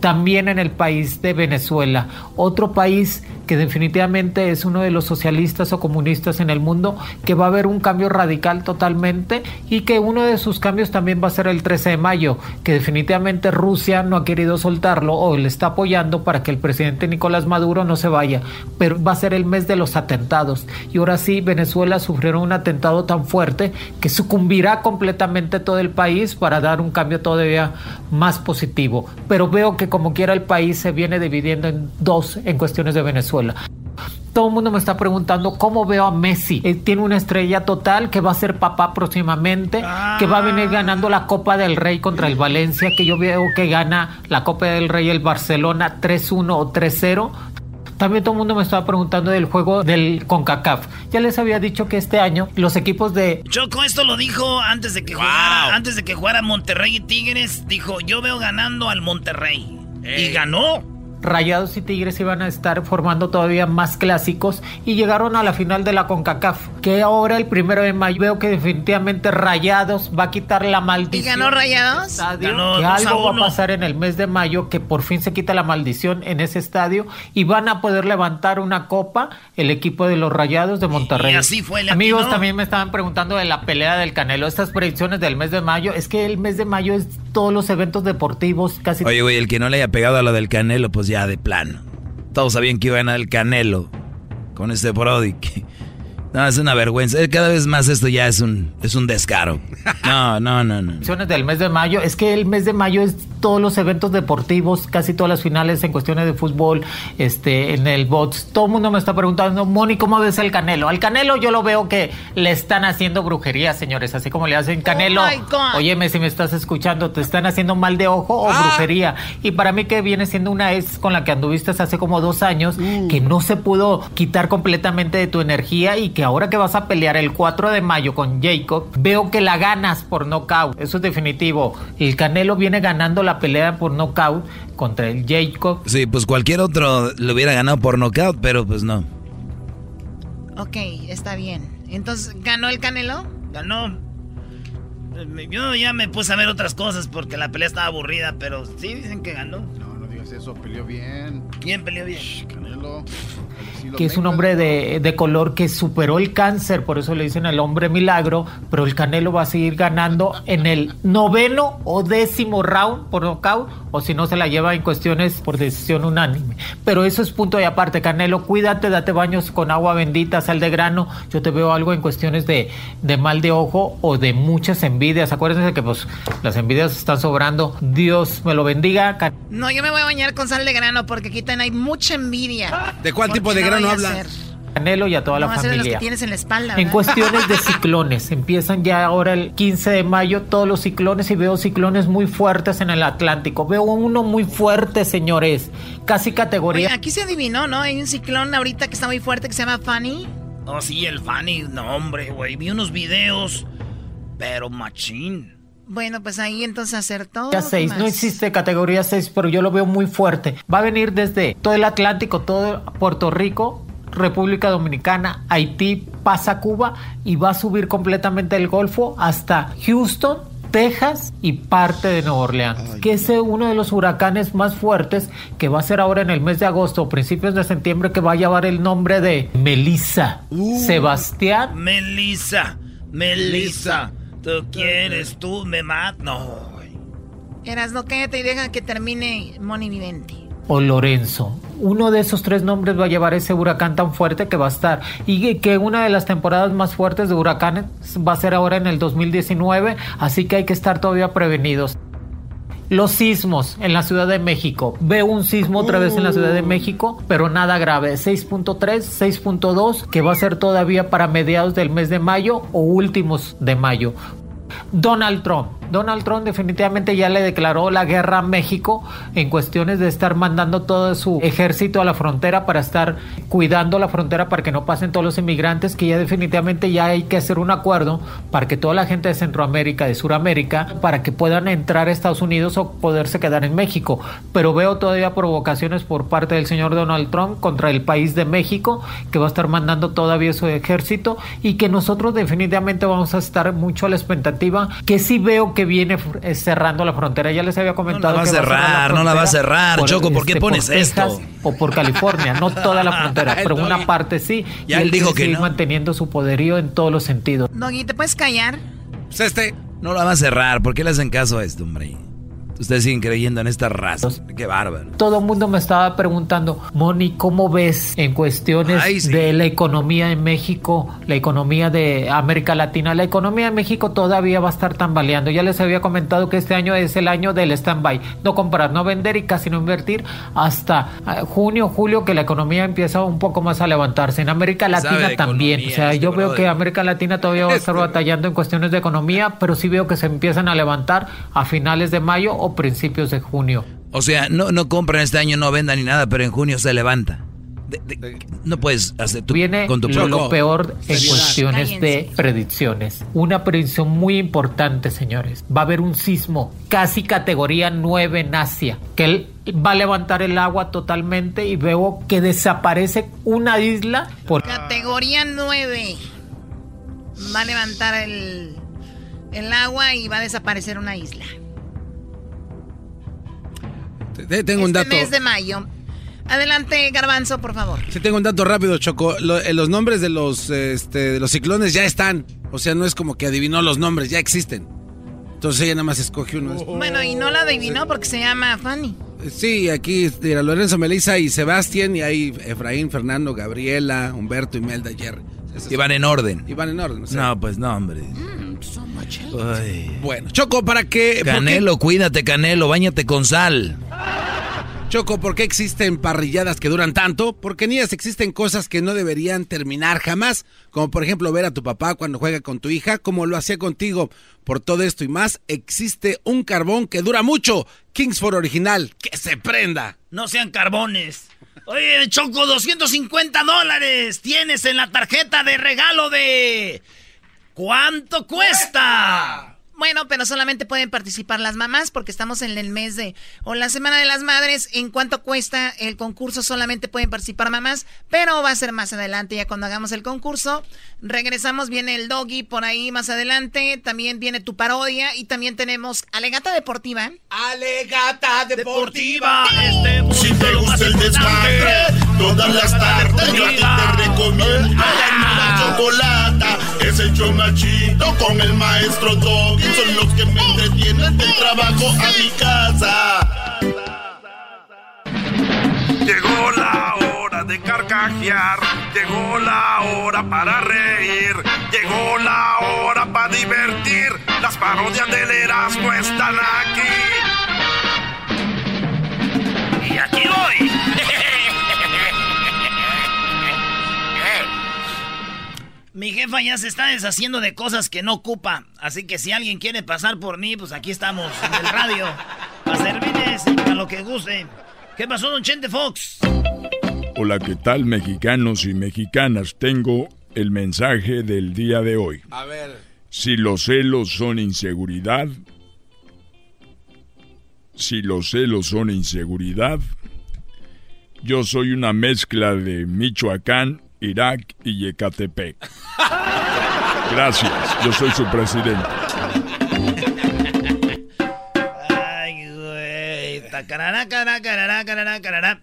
También en el país de Venezuela, otro país que definitivamente es uno de los socialistas o comunistas en el mundo, que va a haber un cambio radical totalmente y que uno de sus cambios también va a ser el 13 de mayo, que definitivamente Rusia no ha querido soltarlo o le está apoyando para que el presidente Nicolás Maduro no se vaya, pero va a ser el mes de los atentados y ahora sí Venezuela sufrió un atentado tan fuerte que sucumbirá completamente todo el país para dar un cambio todavía más positivo, pero veo que como quiera el país se viene dividiendo en dos en cuestiones de Venezuela. Todo el mundo me está preguntando cómo veo a Messi. Él tiene una estrella total que va a ser papá próximamente, que va a venir ganando la Copa del Rey contra el Valencia, que yo veo que gana la Copa del Rey el Barcelona 3-1 o 3-0. También todo el mundo me estaba preguntando del juego del CONCACAF. Ya les había dicho que este año los equipos de
Choco, esto lo dijo antes de que jugara, antes de que jugara Monterrey y Tigres. Dijo, yo veo ganando al Monterrey. Y ganó.
Rayados y Tigres iban a estar formando todavía más clásicos y llegaron a la final de la CONCACAF, que ahora el primero de mayo veo que definitivamente Rayados va a quitar la
¿Y
maldición.
ganó Rayados?
estadio,
Ganó
que
2 a
algo va a
1.
pasar en el mes de mayo que por fin se quita la maldición en ese estadio y van a poder levantar una copa el equipo de los Rayados de Monterrey.
y así fue,
Amigos, también me estaban preguntando de la pelea del Canelo, estas predicciones del mes de mayo, es que el mes de mayo es todos los eventos deportivos, casi
Oye, güey, el que no le haya pegado a lo del Canelo, pues ya de plano. Todos sabían que iba a ganar el Canelo con este Brody. No, es una vergüenza. Eh, Cada vez más esto ya es un, es un descaro. No, no, no, no.
predicciones del mes de mayo. Es que el mes de mayo es todos los eventos deportivos, casi todas las finales en cuestiones de fútbol, este, en el bots. Todo el mundo me está preguntando, Moni, ¿cómo ves el Canelo? Al Canelo yo lo veo que le están haciendo brujería, señores, así como le hacen Canelo.
God.
Óyeme, si me estás escuchando, te están haciendo mal de ojo o brujería. Y para mí que viene siendo una ex con la que anduviste hace como dos años, que no se pudo quitar completamente de tu energía y que ahora que vas a pelear el 4 de mayo con Jacob, veo que la ganas por nocaut. Eso es definitivo. El Canelo viene ganando la pelea por nocaut contra el Jacob.
Sí, pues cualquier otro le hubiera ganado por knockout, pero pues no.
Ok, está bien. Entonces, ¿ganó el Canelo?
Ganó. Yo ya me puse a ver otras cosas porque la pelea estaba aburrida, pero sí dicen que ganó.
No, digas eso, peleó bien.
¿Quién peleó bien?
Canelo.
que es un hombre de, de color que superó el cáncer, por eso le dicen el hombre milagro, pero el Canelo va a seguir ganando en el noveno o décimo round por nocaut, o si no se la lleva en cuestiones por decisión unánime. Pero eso es punto de aparte, Canelo, cuídate, date baños con agua bendita, sal de grano, yo te veo algo en cuestiones de, de mal de ojo o de muchas envidias, acuérdense que pues las envidias están sobrando, Dios me lo bendiga, Can-
No, yo me voy a bañar con sal de grano porque aquí también hay mucha envidia.
¿De cuál tipo de
no
grano
vaya a
habla?
ser-
Canelo y a toda
No
la
a los que
familia.
tienes en la espalda.
En
¿verdad?
cuestiones de ciclones, empiezan ya ahora el 15 de mayo todos los ciclones y veo ciclones muy fuertes en el Atlántico. Veo uno muy fuerte, señores, casi
Oye,
categoría.
aquí se adivinó, ¿no? Hay un ciclón ahorita que está muy fuerte que se llama Fanny.
Oh, sí, el Fanny. No, hombre, güey. Vi unos videos, pero machín.
Bueno, pues ahí entonces acertó.
Ya
¿Qué
6, no existe categoría 6, pero yo lo veo muy fuerte. Va a venir desde todo el Atlántico, todo Puerto Rico, República Dominicana, Haití, pasa Cuba y va a subir completamente el Golfo hasta Houston, Texas y parte de Nueva Orleans, que es eh, uno de los huracanes más fuertes que va a ser ahora en el mes de agosto o principios de septiembre que va a llevar el nombre de Melissa.
Uh.
Sebastián.
Melissa, Melissa, tú quieres, tú me matas. No.
Eras, no cállate y deja que termine Moni Vivente.
O Lorenzo. Uno de esos tres nombres va a llevar ese huracán tan fuerte que va a estar. Y que una de las temporadas más fuertes de huracanes va a ser ahora en el 2019, así que hay que estar todavía prevenidos. Los sismos en la Ciudad de México. Veo un sismo otra vez en la Ciudad de México, pero nada grave. 6.3, 6.2, que va a ser todavía para mediados del mes de mayo o últimos de mayo. Donald Trump. Donald Trump definitivamente ya le declaró la guerra a México en cuestiones de estar mandando todo su ejército a la frontera para estar cuidando la frontera para que no pasen todos los inmigrantes, que ya definitivamente ya hay que hacer un acuerdo para que toda la gente de Centroamérica, de Suramérica, para que puedan entrar a Estados Unidos o poderse quedar en México. Pero veo todavía provocaciones por parte del señor Donald Trump contra el país de México, que va a estar mandando todavía su ejército y que nosotros definitivamente vamos a estar mucho a la expectativa, que sí veo que viene eh, cerrando la frontera. Ya les había comentado.
va a cerrar, no la va a cerrar, Choco, ¿por qué
este,
pones
Texas
esto?
O por California, no toda la frontera, pero una parte sí. Y
él dijo
quiere
que
seguir
no.
manteniendo su poderío en todos los sentidos.
Doggy, ¿te puedes callar?
Pues este no la va a cerrar. ¿Por qué le hacen caso a esto, hombre? Ustedes siguen creyendo en estas razas. Qué bárbaro.
Todo el mundo me estaba preguntando, Moni, ¿cómo ves en cuestiones
Ay, sí.
de la economía en México, la economía de América Latina? La economía de México todavía va a estar tambaleando. Ya les había comentado que este año es el año del stand-by. No comprar, no vender y casi no invertir hasta eh, junio, julio, que la economía empieza un poco más a levantarse. En América Latina también.
economía
O sea,
este
yo veo que América Latina todavía va a estar batallando en cuestiones de economía, pero sí veo que se empiezan a levantar a finales de mayo o principios de junio.
O sea, no, no compran este año, no vendan ni nada, pero en junio se levanta. De- de- no puedes hacer tu,
Viene
con tu
lo, peor en
Seriedad.
cuestiones de predicciones. Una predicción muy importante, señores. Va a haber un sismo casi categoría 9 en Asia, que él va a levantar el agua totalmente y veo que desaparece una isla por
Categoría 9. Va a levantar el, el agua y va a desaparecer una isla.
Te- Tengo un
este
dato.
mes de mayo. Adelante, Garbanzo, por favor.
Sí, tengo un dato rápido, Choco. Lo- eh, los nombres de los, eh, este, de los ciclones ya están. O sea, no es como que adivinó los nombres, ya existen. Entonces ella nada más escoge uno.
Bueno, y no la adivinó porque se llama Fanny.
Sí, aquí mira, Lorenzo, Melissa y Sebastián, y hay Efraín, Fernando, Gabriela, Humberto, Imelda, Jerry.
Y van en orden.
Y van en orden. o sea.
No, pues no, hombre. Ay.
Bueno, Choco, ¿para qué-
Canelo, cuídate, Canelo, bañate con sal.
Choco, ¿por qué existen parrilladas que duran tanto? Porque en ellas existen cosas que no deberían terminar jamás, como por ejemplo ver a tu papá cuando juega con tu hija, como lo hacía contigo. Por todo esto y más, existe un carbón que dura mucho, Kingsford original, que se prenda.
No sean carbones. Oye, Choco, 250 dólares tienes en la tarjeta de regalo de... ¿Cuánto cuesta?
Bueno, pero solamente pueden participar las mamás porque estamos en el mes de o la semana de las madres. En cuánto cuesta el concurso solamente pueden participar mamás, pero va a ser más adelante ya cuando hagamos el concurso. Regresamos, viene el doggy por ahí más adelante, también viene tu parodia y también tenemos Alegata Deportiva.
Alegata Deportiva. Este
Si te gusta el desmadre, todas las tardes yo a ti te recomiendo la nueva chocolata. Es el chido con el maestro Doggy. Son los que me entretienen del trabajo a mi casa.
Llegó la hora de carcajear, llegó la hora para reír, llegó la hora para divertir. Las parodias del Erasmo están aquí.
Mi jefa ya se está deshaciendo de cosas que no ocupa. Así que si alguien quiere pasar por mí, pues aquí estamos, en el radio. Para servirles y para lo que guste. ¿Qué pasó, don Chente Fox?
Hola, ¿qué tal mexicanos y mexicanas? Tengo el mensaje del día de hoy.
A ver.
Si los celos son inseguridad, si los celos son inseguridad, yo soy una mezcla de Michoacán, Irak y Yecatepec. Gracias, yo soy su presidente.
Ay, güey. Tacarará, carará, carará, carará.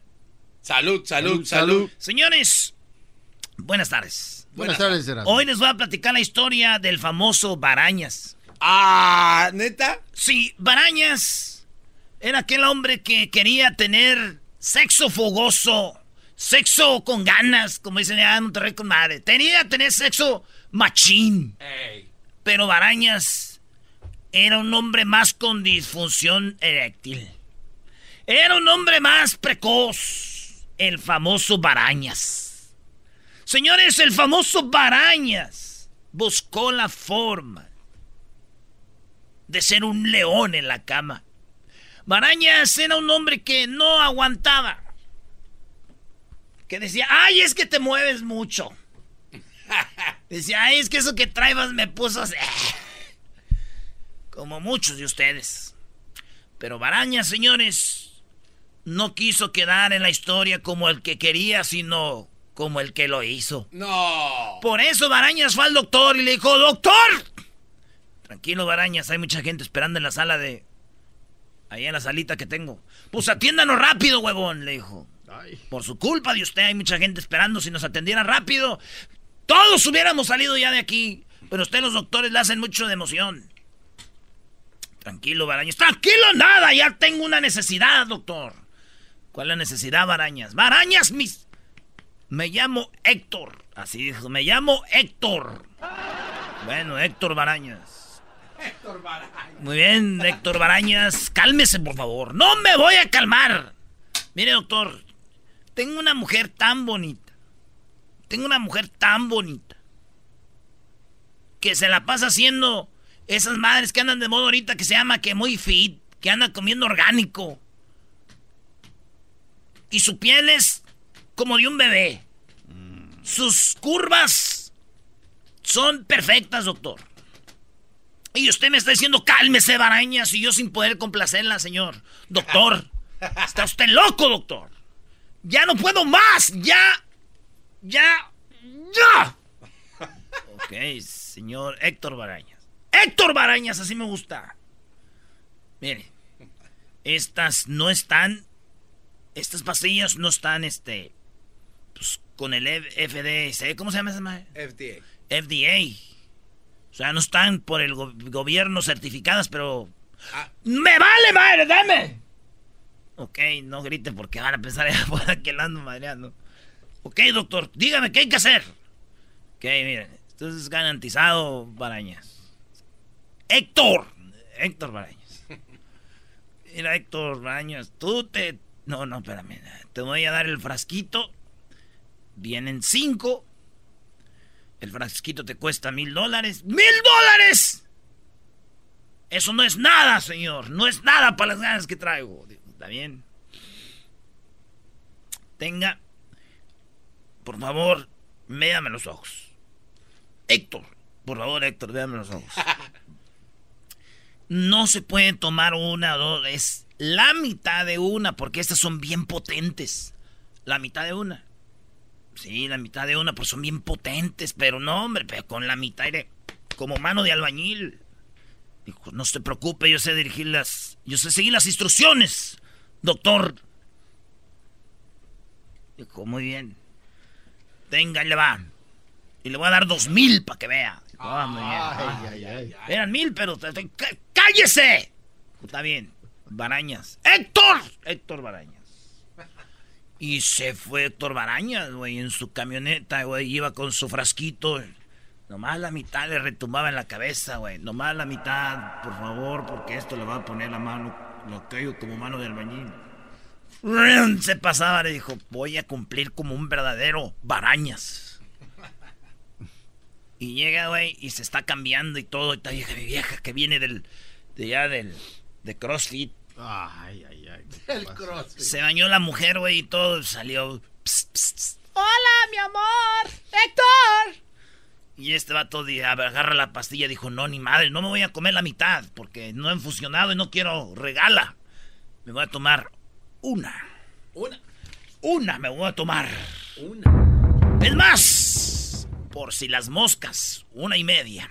Salud, salud, salud, salud.
Señores, buenas tardes.
Buenas, buenas tardes,
Hoy les voy a platicar la historia del famoso Barañas.
Ah, neta.
Sí, Barañas era aquel hombre que quería tener sexo fogoso sexo con ganas, como dicen allá en Monterrey con madre. Tenía que tener sexo machín. Pero Barañas era un hombre más con disfunción eréctil. Era un hombre más precoz. El famoso Barañas. Señores, el famoso Barañas buscó la forma de ser un león en la cama. Barañas era un hombre que no aguantaba. Que decía, ay, es que te mueves mucho. Decía, ay, es que eso que traebas me puso así. Como muchos de ustedes. Pero Barañas, señores, no quiso quedar en la historia como el que quería, sino como el que lo hizo.
No.
Por eso Barañas fue al doctor y le dijo, doctor. Tranquilo, Barañas, hay mucha gente esperando en la sala de... Ahí en la salita que tengo. Pues atiéndanos rápido, huevón, le dijo. Por su culpa de usted hay mucha gente esperando. Si nos atendiera rápido, todos hubiéramos salido ya de aquí. Pero usted los doctores le hacen mucho de emoción. Tranquilo, Barañas. Tranquilo, nada. Ya tengo una necesidad, doctor. ¿Cuál es la necesidad, Barañas? Barañas, mis... Me llamo Héctor. Así dijo. Me llamo Héctor. Bueno, Héctor Barañas.
Héctor Barañas.
Muy bien, Héctor Barañas. Cálmese, por favor. No me voy a calmar. Mire, doctor. Tengo una mujer tan bonita. Tengo una mujer tan bonita. Que se la pasa haciendo esas madres que andan de moda ahorita que se llama que muy fit. Que andan comiendo orgánico. Y su piel es como de un bebé. Sus curvas son perfectas, doctor. Y usted me está diciendo, cálmese, Barañas, y yo sin poder complacerla, señor. Doctor, está usted loco, doctor. Ya no puedo más, ya, ya, ya. Ok, señor Héctor Barañas. Héctor Barañas, así me gusta. Mire, estas no están, estas pastillas no están, este, pues, con el FDA, ¿cómo se llama esa madre?
FDA.
FDA. O sea, no están por el go- gobierno certificadas, pero... ¡Me vale, madre! ¡Dame! Ok, no grite porque van a pensar allá que ando madreando. Ok, doctor, dígame, ¿qué hay que hacer? Ok, miren, esto es garantizado, Barañas. Héctor. Héctor Barañas. Mira, Héctor Barañas, tú te... No, no, espérame. Te voy a dar el frasquito. Vienen cinco. El frasquito te cuesta mil dólares. ¡Mil dólares! Eso no es nada, señor. No es nada para las ganas que traigo. Está bien. Tenga. Por favor, véame los ojos. Héctor. Por favor, Héctor, véame los ojos. No se puede tomar una o dos. Es la mitad de una, porque estas son bien potentes. La mitad de una. Sí, la mitad de una, pues son bien potentes, pero no, hombre, pero con la mitad iré como mano de albañil. Dijo, no se preocupe, yo sé dirigir las. Yo sé seguir las instrucciones, doctor. Dijo, muy bien. Tenga, le va. Y le voy a dar dos mil para que vea. Dijo, "Ah, muy bien.
Ay, ay, ay.
Eran mil, pero. ¡Cállese! Está bien. Barañas. ¡Héctor! Héctor Barañas. Y se fue Héctor Barañas, güey, en su camioneta, güey. Iba con su frasquito. Nomás la mitad le retumbaba en la cabeza, güey. Nomás la mitad, por favor, porque esto le va a poner la mano. Lo caigo como mano de albañil. Se pasaba, le dijo, voy a cumplir como un verdadero Barañas. Y llega, güey, y se está cambiando y todo. Esta vieja, mi vieja, que viene del, de ya del, de CrossFit.
Ay, ay, ay.
El crossfit.
Se bañó la mujer, güey, y todo salió. pss, pss, pss.
Hola, mi amor. Héctor.
Y este vato di- agarra la pastilla y dijo, no, ni madre, no me voy a comer la mitad, porque no han fusionado y no quiero regala. Me voy a tomar una.
Una.
Una me voy a tomar.
Una.
Es más, por si las moscas, una y media.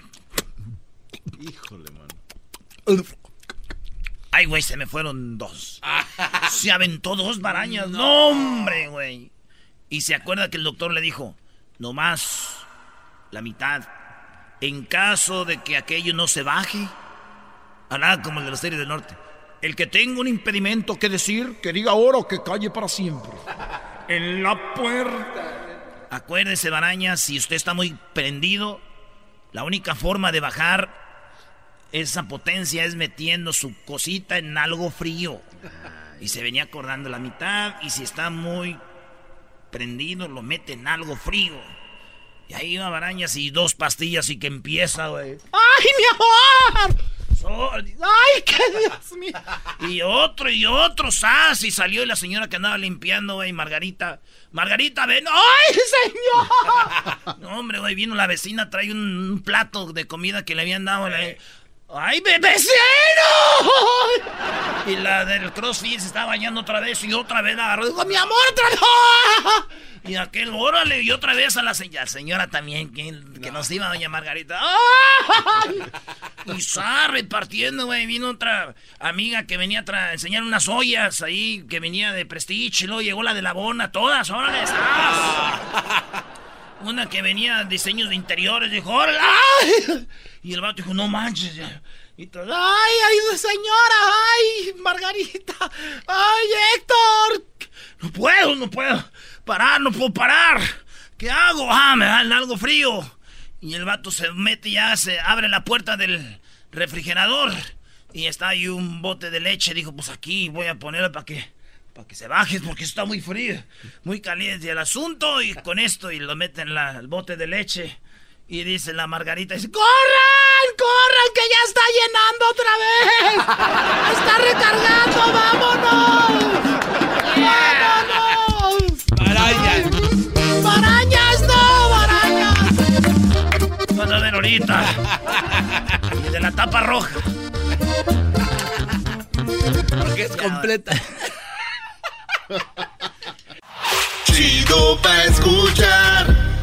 Híjole, mano.
Ay, güey, se me fueron dos. Se aventó dos barañas. No, hombre, güey. Y se acuerda que el doctor le dijo, nomás la mitad. En caso de que aquello no se baje, hará como el de la serie del norte. El que tenga un impedimento que decir, que diga ahora o que calle para siempre. En la puerta. Acuérdese, Baraña, si usted está muy prendido, la única forma de bajar esa potencia es metiendo su cosita en algo frío. Y se venía acordando la mitad. Y si está muy prendido, lo mete en algo frío. Y ahí va Barañas y dos pastillas y que empieza, güey.
¡Ay, mi amor!
¡Ay, qué Dios mío! Y otro y otro, ¡sas! Y salió la señora que andaba limpiando, güey, Margarita. Margarita, ven. ¡Ay, señor! No, hombre, güey, vino la vecina, trae un, plato de comida que le habían dado. ¡Ay, vecino! Y la del CrossFit se estaba bañando otra vez y otra vez la agarró. Dijo, mi amor, otra vez. Y aquel, órale, y otra vez a la señora, señora también, que, que nos iba doña Margarita. ¡Ay! Y está repartiendo, güey. Vino otra amiga que venía a enseñar unas ollas ahí, que venía de Prestige. Y luego llegó la de la Bona, todas, órale. Una que venía diseños de interiores, dijo, órale. ¡Ay! Y el vato dijo, no manches. Y todo, ay, ay, señora, ay, Margarita, ay, Héctor. No puedo, no puedo parar, no puedo parar. ¿Qué hago? Ah, me da algo frío. Y el vato se mete y ya se abre la puerta del refrigerador. Y está ahí un bote de leche. Dijo, pues aquí voy a ponerlo para que, para que se baje, porque está muy frío, muy caliente el asunto. Y con esto, y lo mete en la, el bote de leche. Y dice la Margarita, dice, ¡corran, corran, que ya está llenando otra vez! ¡Está recargando, vámonos! ¡Barañas! ¡Barañas, no, barañas! Vas a ver ahorita. Y de la tapa roja.
Porque es completa.
Chido pa' escuchar.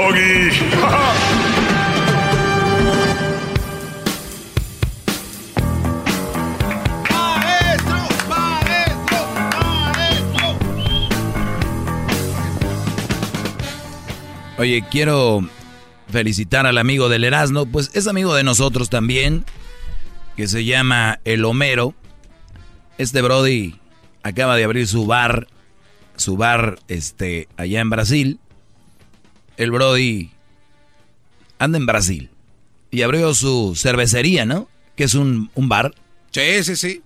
doggy.
Maestro, maestro, maestro.
Oye, quiero felicitar al amigo del Erasmo, pues es amigo de nosotros también, que se llama El Homero. Este Brody acaba de abrir su bar, su bar este, allá en Brasil. El Brody anda en Brasil y abrió su cervecería, ¿no? Que es un, un bar.
Sí, sí, sí.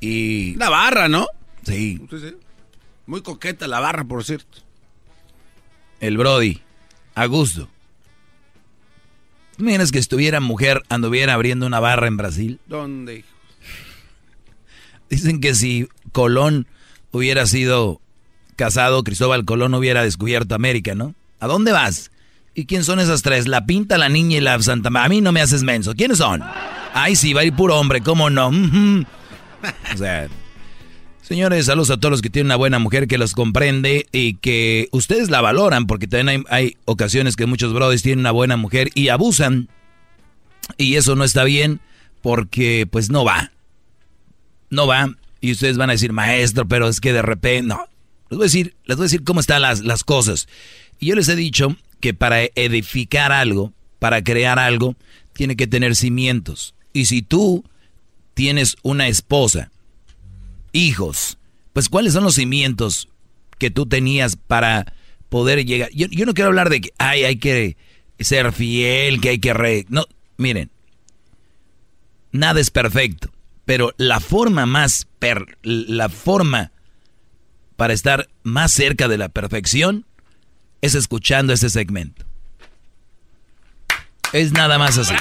Y...
La barra, ¿no?
Sí.
Sí, sí. Muy coqueta la barra, por cierto.
El Brody, a gusto. ¿Tú imaginas que estuviera mujer, anduviera abriendo una barra en Brasil?
¿Dónde?
Dicen que si Colón hubiera sido casado, Cristóbal Colón hubiera descubierto América, ¿no? ¿A dónde vas? ¿Y quién son esas tres? La Pinta, la Niña y la Santa Ma- A mí no me haces menso. ¿Quiénes son? Ay, sí, va a ir puro hombre, ¿cómo no? O sea, señores, saludos a todos los que tienen una buena mujer que los comprende y que ustedes la valoran, porque también hay, hay ocasiones que muchos brothers tienen una buena mujer y abusan. Y eso no está bien porque pues no va. No va. Y ustedes van a decir, maestro, pero es que de repente... No. Les voy a decir, les voy a decir cómo están las, las cosas. Y yo les he dicho que para edificar algo, para crear algo, tiene que tener cimientos. Y si tú tienes una esposa, hijos, pues ¿cuáles son los cimientos que tú tenías para poder llegar? Yo, yo no quiero hablar de que ay, hay que ser fiel, que hay que... Re... No, miren, nada es perfecto, pero la forma más... Per... La forma para estar más cerca de la perfección es escuchando este segmento. Es nada más así.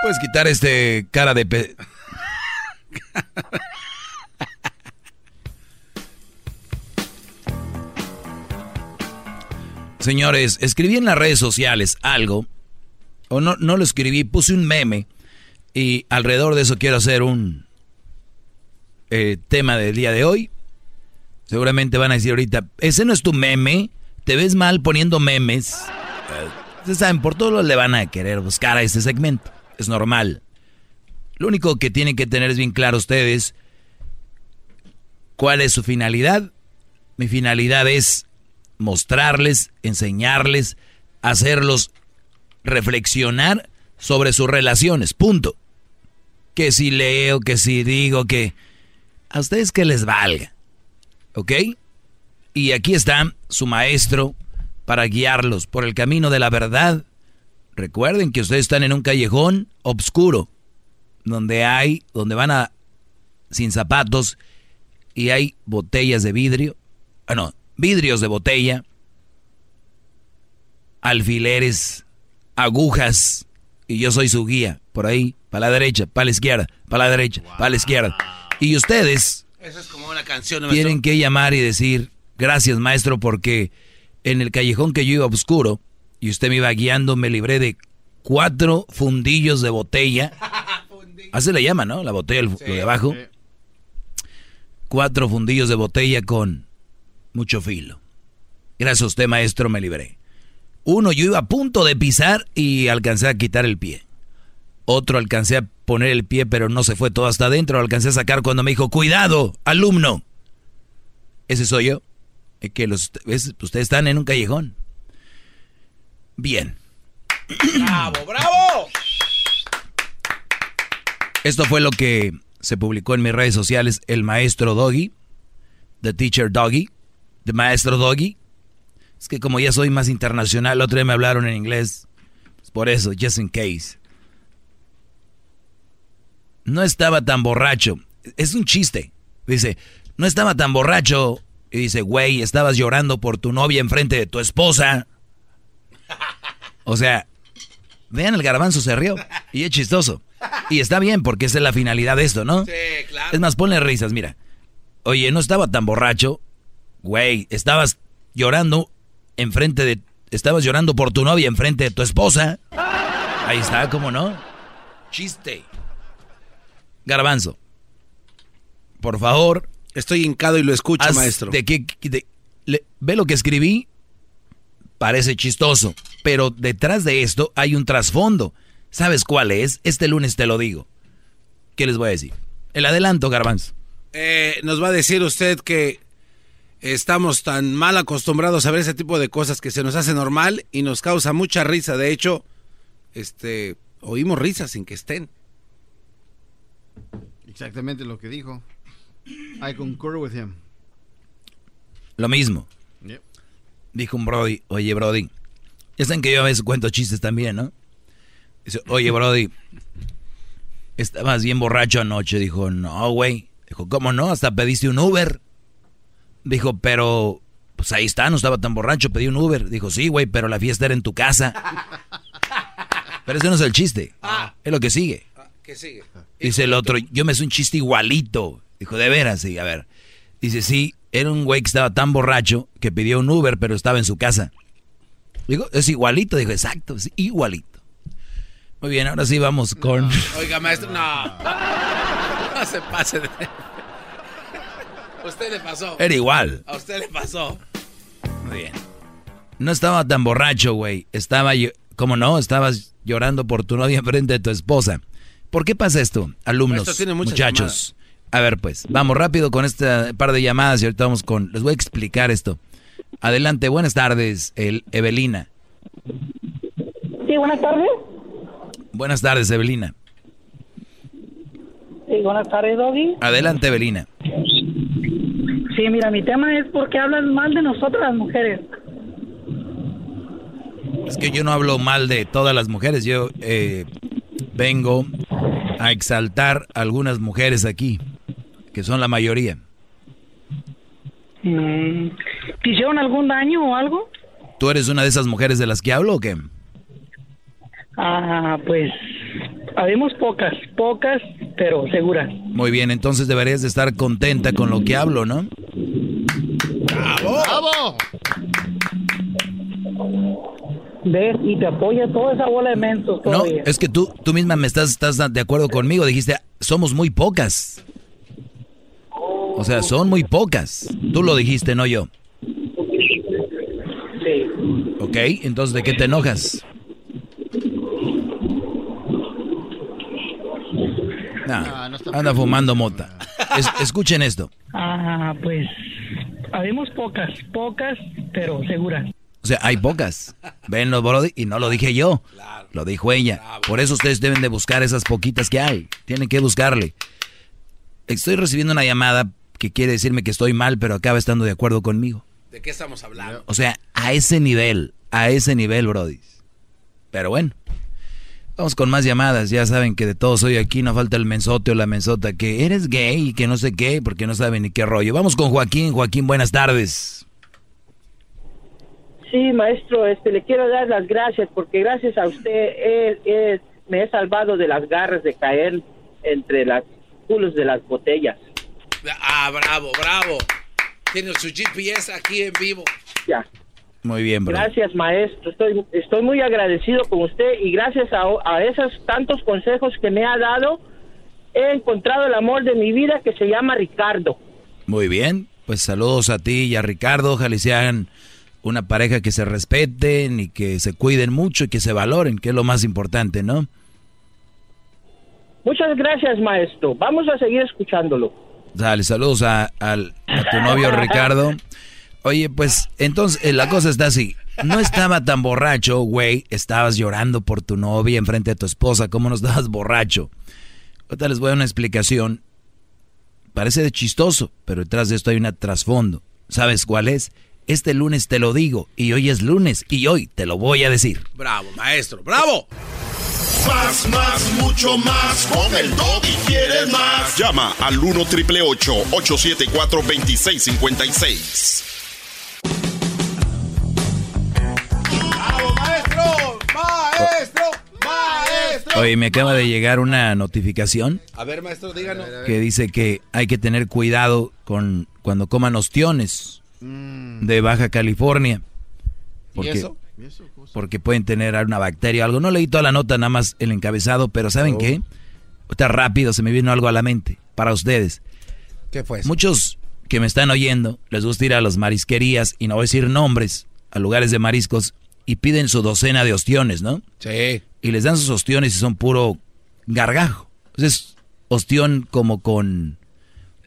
Puedes quitar este cara de... Pe Señores, escribí en las redes sociales algo, o no, no lo escribí, puse un meme, y alrededor de eso quiero hacer un eh, tema del día de hoy. Seguramente van a decir ahorita, ese no es tu meme, te ves mal poniendo memes. Eh, Ustedes saben, por todo lo le van a querer buscar a este segmento, es normal. Lo único que tienen que tener es bien claro ustedes cuál es su finalidad. Mi finalidad es mostrarles, enseñarles, hacerlos reflexionar sobre sus relaciones, punto. Que si leo, que si digo, que a ustedes que les valga, ¿ok? Y aquí está su maestro para guiarlos por el camino de la verdad. Recuerden que ustedes están en un callejón oscuro, donde hay, donde van a sin zapatos y hay botellas de vidrio, ah no, vidrios de botella, alfileres, agujas, y yo soy su guía, por ahí, para la derecha, para la izquierda, para la derecha, para la izquierda. Y ustedes
Eso es como una canción. ¿no,
tienen que llamar y decir, gracias maestro, porque en el callejón que yo iba oscuro y usted me iba guiando, me libré de cuatro fundillos de botella. Así le llama, ¿no? La botella, el- lo de abajo. Cuatro fundillos de botella con mucho filo. Gracias a usted, maestro, me libré. Uno, yo iba a punto de pisar y alcancé a quitar el pie. Otro alcancé a poner el pie, pero no se fue todo hasta adentro. Lo alcancé a sacar cuando me dijo, cuidado, alumno. Ese soy yo. Es que los, es- ustedes están en un callejón. Bien.
¡Bravo, bravo!
Esto fue lo que se publicó en mis redes sociales. El maestro Doggy. The Teacher Doggy. The Maestro Doggy. Es que como ya soy más internacional, otro día me hablaron en inglés. Pues por eso, just in case. No estaba tan borracho. Es un chiste. Dice, no estaba tan borracho. Y dice, güey, estabas llorando por tu novia enfrente de tu esposa. O sea, vean el garbanzo se rió. Y es chistoso. Y está bien, porque esa es la finalidad de esto, ¿no?
Sí, claro.
Es más, ponle risas, mira. Oye, no estaba tan borracho. Güey, estabas llorando enfrente de... Estabas llorando por tu novia enfrente de tu esposa. Ahí está, ¿cómo no? Chiste. Garbanzo. Por favor.
Estoy hincado y lo escucho, maestro.
de qué- de- le- ve lo que escribí. Parece chistoso. Pero detrás de esto hay un trasfondo. ¿Sabes cuál es? Este lunes te lo digo. ¿Qué les voy a decir? El adelanto, Garbanzo.
Eh, nos va a decir usted que estamos tan mal acostumbrados a ver ese tipo de cosas que se nos hace normal y nos causa mucha risa. De hecho, este, oímos risas sin que estén.
Exactamente lo que dijo. I concur with him.
Lo mismo.
Yep.
Dijo un Brody, oye Brody, ya saben que yo a veces cuento chistes también, ¿no? Dice, oye Brody, estabas bien borracho anoche. Dijo, no, güey. Dijo, ¿cómo no? Hasta pediste un Uber. Dijo, pero, pues ahí está, no estaba tan borracho, pedí un Uber. Dijo, sí, güey, pero la fiesta era en tu casa. Pero ese no es el chiste. Es lo que sigue.
¿Qué sigue?
Dice el otro, yo me hice un chiste igualito. Dijo, de veras, sí, a ver. Dice, sí, era un güey que estaba tan borracho que pidió un Uber, pero estaba en su casa. Digo, es igualito. Dijo, exacto, es igualito. Muy bien, ahora sí vamos con...
Oiga, maestro, no. No se pase de... Usted le pasó.
Era igual.
A usted le pasó.
Muy bien. No estaba tan borracho, güey. Estaba, yo- ¿cómo no? Estabas llorando por tu novia frente de tu esposa. ¿Por qué pasa esto, alumnos,
Esto
muchachos? A ver, pues, vamos rápido con este par de llamadas y ahorita vamos con... Les voy a explicar esto. Adelante, buenas tardes, el, Evelina.
Sí, buenas tardes.
Buenas tardes, Evelina.
Sí, buenas tardes, Doggy.
Adelante, Evelina.
Sí, mira, mi tema es por qué hablan mal de nosotras las mujeres.
Es que yo no hablo mal de todas las mujeres. Yo eh, vengo a exaltar a algunas mujeres aquí, que son la mayoría.
Mm, ¿Te hicieron algún daño o algo?
¿Tú eres una de esas mujeres de las que hablo o qué?
Ah, pues, habemos pocas, pocas, pero seguras.
Muy bien, entonces deberías de estar contenta con lo que hablo, ¿no?
¡Bravo! ¡Bravo!
¿Ves? Y te apoya toda esa bola de mentos
No, es que tú, tú misma me estás, estás de acuerdo conmigo. Dijiste, somos muy pocas. O sea, son muy pocas. Tú lo dijiste, no yo.
Sí.
¿Ok? Entonces, ¿de qué te enojas? Nah, anda fumando mota. Es- escuchen esto.
Ah, pues, habemos pocas, pocas, pero seguras.
O sea, hay pocas. Ven los Brody y no lo dije yo. Lo dijo ella. Por eso ustedes deben de buscar esas poquitas que hay. Tienen que buscarle. Estoy recibiendo una llamada que quiere decirme que estoy mal, pero acaba estando de acuerdo conmigo.
¿De qué estamos hablando?
O sea, a ese nivel, a ese nivel, Brody. Pero bueno, vamos con más llamadas. Ya saben que de todos hoy aquí no falta el mensote o la mensota que eres gay y que no sé qué, porque no saben ni qué rollo. Vamos con Joaquín. Joaquín, buenas tardes.
Sí, maestro, este, le quiero dar las gracias porque gracias a usted me he salvado de las garras de caer entre las culos de las botellas.
Ah, bravo, bravo. Tiene su GPS aquí en vivo.
Ya.
Muy bien, bro.
Gracias, maestro. Estoy, estoy muy agradecido con usted y gracias a, a esos tantos consejos que me ha dado, he encontrado el amor de mi vida que se llama Ricardo.
Muy bien, pues saludos a ti y a Ricardo. Ojalá una pareja que se respeten y que se cuiden mucho y que se valoren, que es lo más importante, ¿no?
Muchas gracias, maestro. Vamos a seguir escuchándolo.
Dale, saludos a, al- a tu novio Ricardo. Oye, pues entonces eh, la cosa está así. No estaba tan borracho, güey. Estabas llorando por tu novia enfrente de tu esposa. ¿Cómo no estabas borracho? Ahorita les voy a dar una explicación. Parece de chistoso, pero detrás de esto hay una trasfondo. ¿Sabes cuál es? Este lunes te lo digo y hoy es lunes y hoy te lo voy a decir.
Bravo, maestro, bravo.
Más, más, mucho más. Con el y quieres más.
Llama al 1 triple 874 2656.
¡Bravo, maestro! ¡Maestro! ¡Maestro!
Oye, me acaba de llegar una notificación
A ver, maestro, díganos.
que dice que hay que tener cuidado con cuando coman ostiones de Baja California. Porque,
eso?
porque pueden tener una bacteria o algo. No leí toda la nota, nada más el encabezado, pero ¿saben qué? Está rápido, se me vino algo a la mente para ustedes.
¿Qué fue eso?
Muchos que me están oyendo les gusta ir a las marisquerías, y no voy a decir nombres, a lugares de mariscos, y piden su docena de ostiones, ¿no?
Sí.
Y les dan sus ostiones y son puro gargajo. Es ostión como con...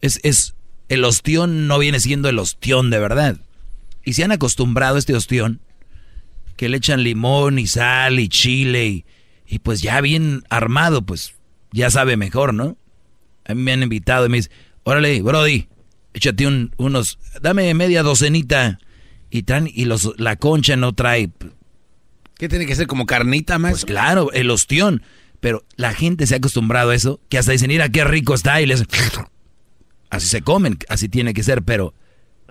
Es, es, el ostión no viene siendo el ostión de verdad. Y se han acostumbrado a este ostión, que le echan limón y sal y chile y, y pues ya bien armado, pues ya sabe mejor, ¿no? A mí me han invitado y me dicen, órale, Brody, échate un- unos, dame media docenita. Y traen, y los, la concha no trae,
¿Qué tiene que ser como carnita, maestro?
pues claro, el ostión. Pero la gente se ha acostumbrado a eso, que hasta dicen, mira qué rico está, y les... Así se comen, así tiene que ser, pero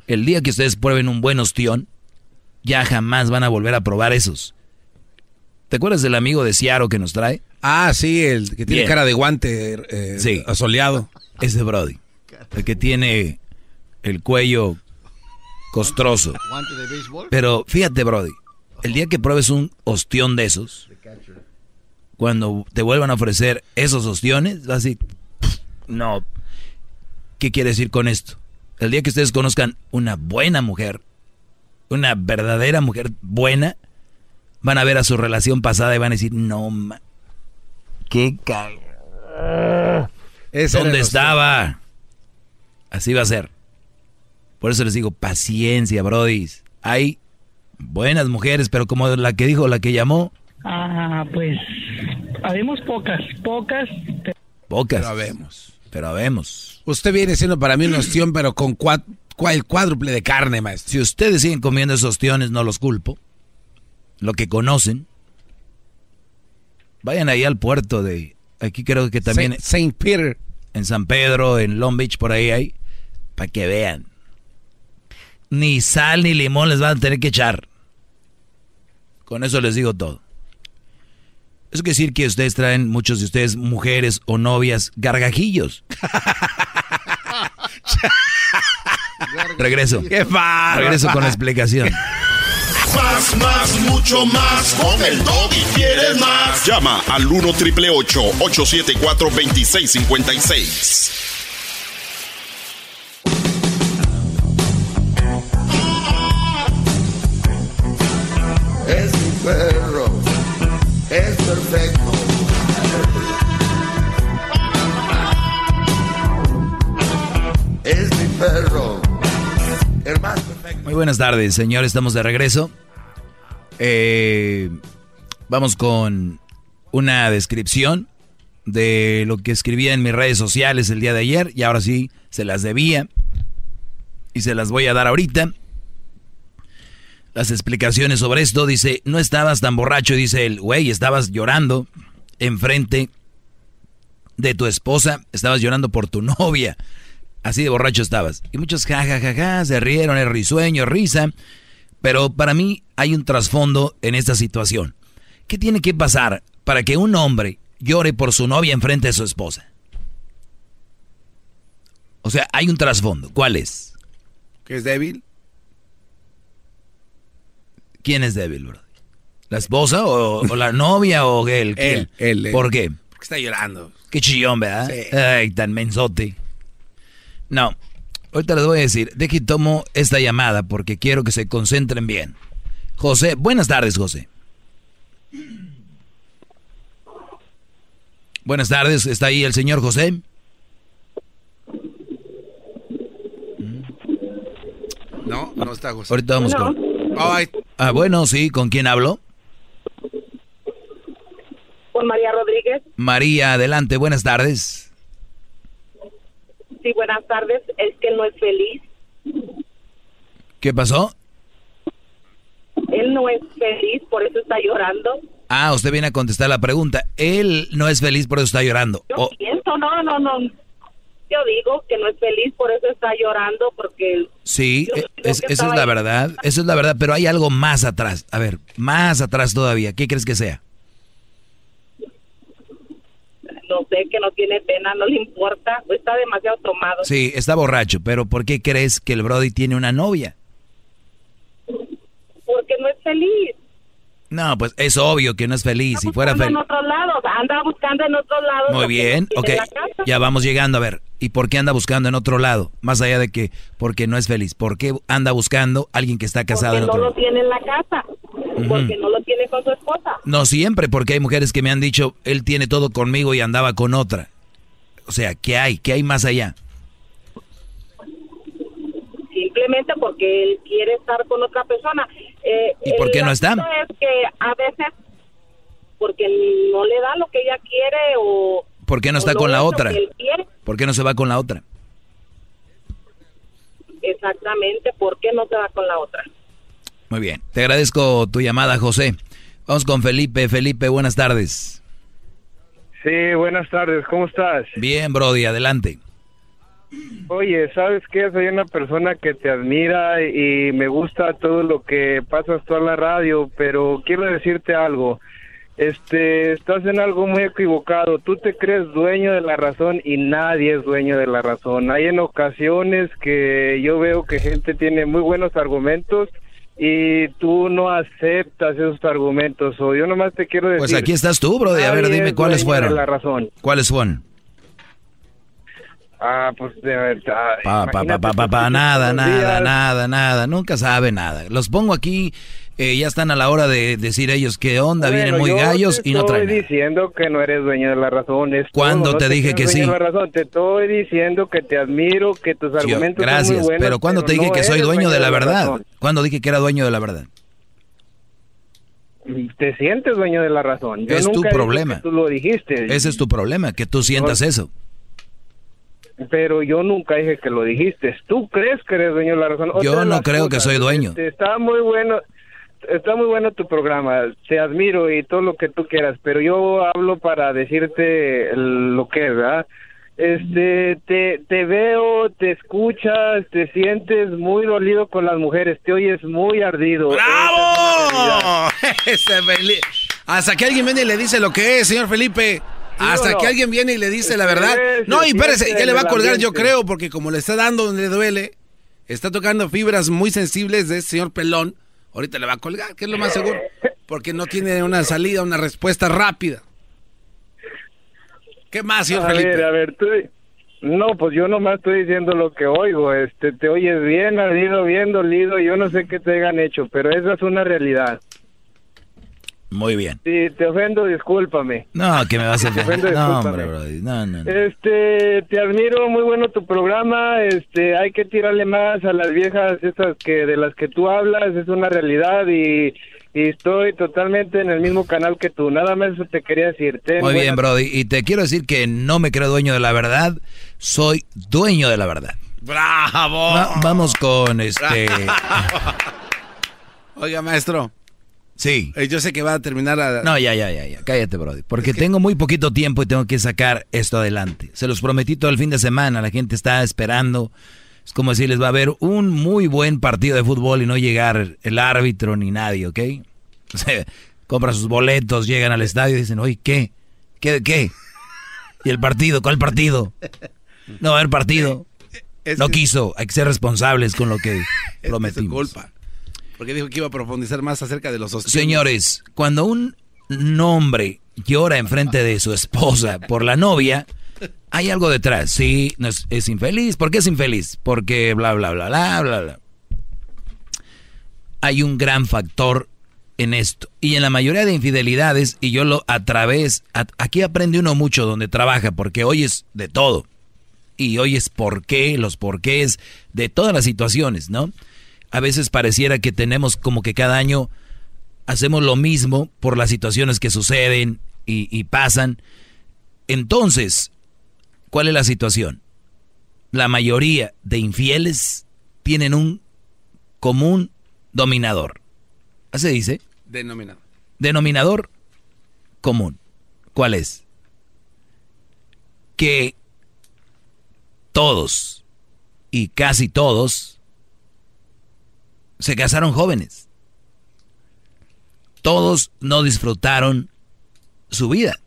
el día que ustedes prueben un buen ostión, ya jamás van a volver a probar esos. ¿Te acuerdas del amigo de Ciaro que nos trae?
Ah, sí, el que tiene
Bien.
cara de guante eh,
Sí.
asoleado.
Ese Brody. El que tiene el cuello costroso. Pero fíjate, Brody, el día que pruebes un ostión de esos, cuando te vuelvan a ofrecer esos ostiones, vas a decir, no, ¿qué quiere decir con esto? El día que ustedes conozcan una buena mujer, una verdadera mujer buena, van a ver a su relación pasada y van a decir, no, ma, qué ca...
Ese era
¿Dónde estaba? Así va a ser. Por eso les digo, paciencia, Brody. Hay buenas mujeres, pero como la que dijo, la que llamó,
Ah, pues, habemos pocas, pocas, pero
pocas.
Pero habemos.
Pero habemos.
Usted viene siendo para mí un ostión, pero con cua- cua- el cuádruple de carne, maestro.
Si ustedes siguen comiendo esos ostiones, no los culpo. Lo que conocen, vayan ahí al puerto de Aquí creo que también...
Saint Peter.
En San Pedro, en Long Beach, por ahí hay. Para que vean. Ni sal ni limón les van a tener que echar. Con eso les digo todo. Eso quiere decir que ustedes traen, muchos de ustedes, mujeres o novias, gargajillos. Regreso.
¡Qué
Regreso con la explicación.
Más, más, mucho más. Con el y quieres más.
Llama al 1 triple 874 2656.
Perro, es perfecto. Es mi perro, el más perfecto.
Muy buenas tardes, señor. Estamos de regreso. Eh, vamos con una descripción de lo que escribía en mis redes sociales el día de ayer y ahora sí se las debía y se las voy a dar ahorita. Las explicaciones sobre esto dice, no estabas tan borracho, dice el güey, estabas llorando enfrente de tu esposa, estabas llorando por tu novia. Así de borracho estabas. Y muchos jajajaja se rieron, el risueño, risa. Pero para mí hay un trasfondo en esta situación. ¿Qué tiene que pasar para que un hombre llore por su novia enfrente de su esposa? O sea, hay un trasfondo. ¿Cuál es?
¿Que es débil?
¿Quién es débil, bro? ¿La esposa o, o la novia o él?
Él, él, él.
¿Por qué?
Porque está llorando.
Qué chillón, ¿verdad?
Sí.
Ay, tan mensote. No, ahorita les voy a decir, de que tomo esta llamada porque quiero que se concentren bien. José, buenas tardes, José. Buenas tardes, ¿está ahí el señor José?
No, no está José.
Ahorita vamos
No.
con...
Ay,
Ah, bueno, sí, ¿con quién hablo?
Con María Rodríguez.
María, adelante, buenas tardes.
Sí, buenas tardes. Es que él no es feliz.
¿Qué pasó?
Él no es feliz, por eso está llorando.
Ah, usted viene a contestar la pregunta. Él no es feliz, por eso está llorando.
Yo pienso, no, no, no. Yo digo que no es feliz, por eso está llorando, porque
Sí, eh, es- esa es la
ahí.
verdad, eso es la verdad, pero hay algo más atrás. A ver, más atrás todavía. ¿Qué crees que sea?
no sé, que no tiene pena, no le importa, está demasiado tomado.
Sí, está borracho, pero ¿por qué crees que el Brody tiene una novia?
Porque no es feliz.
No, pues es obvio que no es feliz. Si fuera feliz.
en otro lado, anda buscando en otro lado.
Muy bien, ok. Ya vamos llegando. A ver, ¿y por qué anda buscando en otro lado? Más allá de que porque no es feliz. ¿Por qué anda buscando alguien que está casado
Porque
en
no
otro
lo
lado?
tiene en la casa, porque no lo tiene con su esposa.
No siempre, porque hay mujeres que me han dicho, él tiene todo conmigo y andaba con otra. O sea, ¿qué hay? ¿Qué hay más allá?
simplemente porque él quiere estar con otra persona. Eh,
¿Y por qué no está?
Es que a veces porque no le da lo que ella quiere o
¿Por qué no está con la otra? ¿Por qué no se va con la otra?
Exactamente, ¿por qué no se va con la otra?
Muy bien. Te agradezco tu llamada, José. Vamos con Felipe. Felipe, buenas tardes.
Sí, buenas tardes, ¿cómo estás?
Bien, Brody, adelante.
Oye, ¿sabes qué? Soy una persona que te admira y me gusta todo lo que pasas tú en la radio, pero quiero decirte algo. Este, estás en algo muy equivocado. Tú te crees dueño de la razón y nadie es dueño de la razón. Hay en ocasiones que yo veo que gente tiene muy buenos argumentos y tú no aceptas esos argumentos. O yo nomás te quiero decir.
Pues aquí estás tú, Brody. A ver, dime
es
cuáles fueron.
la razón.
¿Cuáles fueron?
Ah, pues de verdad.
Pa, pa, pa, pa, nada, nada, nada, nada. Nunca sabe nada. Los pongo aquí, eh, ya están a la hora de decir ellos qué onda, vienen
Bueno,
muy
yo
gallos
te
y no
estoy
traen nada.
diciendo que no eres dueño de la razón. es
¿Cuándo
no
te dije que sí?
la razón. Te estoy diciendo que te admiro, que tus argumentos son
gracias,
muy buenos.
pero ¿cuándo te dije
no
que soy dueño de la verdad?
razón.
¿Cuándo dije que era dueño de la verdad?
Te sientes dueño de la razón. Yo
Es tu
nunca dije
problema.
tú lo dijiste.
Ese es tu problema, que tú sientas
No.
eso.
Pero yo nunca dije que lo dijiste. Tú crees que eres dueño de la razón.
Yo
Otra de
no creo que soy dueño.
este, está muy bueno. Está muy bueno tu programa, te admiro y todo lo que tú quieras, pero yo hablo para decirte lo que es, ¿verdad? Este, te, te veo, te escuchas, te sientes muy dolido con las mujeres, te oyes muy ardido.
¡Bravo! Ese Felipe. Hasta que alguien viene y le dice lo que es, señor Felipe. Hasta
no?
que alguien viene y le dice la verdad.
ve,
No, y espérese, ya le va a colgar, yo creo, porque como le está dando donde le duele, está tocando fibras muy sensibles de ese señor pelón. Ahorita le va a colgar, que es lo más seguro. Porque no tiene una salida, una respuesta rápida. ¿Qué más, señor
a
Felipe?
ver, a ver, tú... No, pues yo nomás estoy diciendo lo que oigo, este, te oyes bien ardido, bien dolido, yo no sé qué te hayan hecho, pero esa es una realidad.
Muy bien.
Si te ofendo, discúlpame.
No, que me vas a
Te ofendo,
ofender. No,
discúlpame.
hombre, Brody. No, no, no.
Este, te admiro, muy bueno tu programa. Este, hay que tirarle más a las viejas esas que de las que tú hablas, es una realidad y, y estoy totalmente en el mismo canal que tú. Nada más eso te quería decir. Ten
Muy
buena-
bien, Brody. Y te quiero decir que no me creo dueño de la verdad, soy dueño de la verdad.
¡Bravo!
Va- vamos con este.
Oiga, maestro.
Sí.
Eh, yo sé que va a terminar a...
No, ya, ya, ya, ya. Cállate, Brody. Porque tengo muy poquito tiempo y tengo que sacar esto adelante. Se los prometí todo el fin de semana. La gente está esperando. Es como decirles, va a haber un muy buen partido de fútbol y no llegar el árbitro ni nadie, ¿ok? O sea, compran sus boletos, llegan al estadio y dicen, oye, ¿qué? ¿Qué qué? ¿Y el partido? ¿Cuál partido? No va a haber partido.
Es
No quiso. Hay que ser responsables con lo que
Es
prometimos.
culpa. Porque dijo que iba a profundizar más acerca de los ostiones.
Señores, cuando un hombre llora enfrente de su esposa por la novia, hay algo detrás. Sí, es, es infeliz. ¿Por qué es infeliz? Porque bla, bla, bla, bla, bla, bla. Hay un gran factor en esto. Y en la mayoría de infidelidades, y yo lo a través, aquí aprende uno mucho donde trabaja, porque oyes de todo. Y oyes por qué, los porqués, de todas las situaciones, ¿no? A veces pareciera que tenemos como que cada año hacemos lo mismo por las situaciones que suceden y, y pasan. Entonces, ¿cuál es la situación? La mayoría de infieles tienen un común dominador. ¿Así se dice?
Denominado.
Denominador común. ¿Cuál es? Que todos y casi todos se casaron jóvenes. Todos no disfrutaron su vida.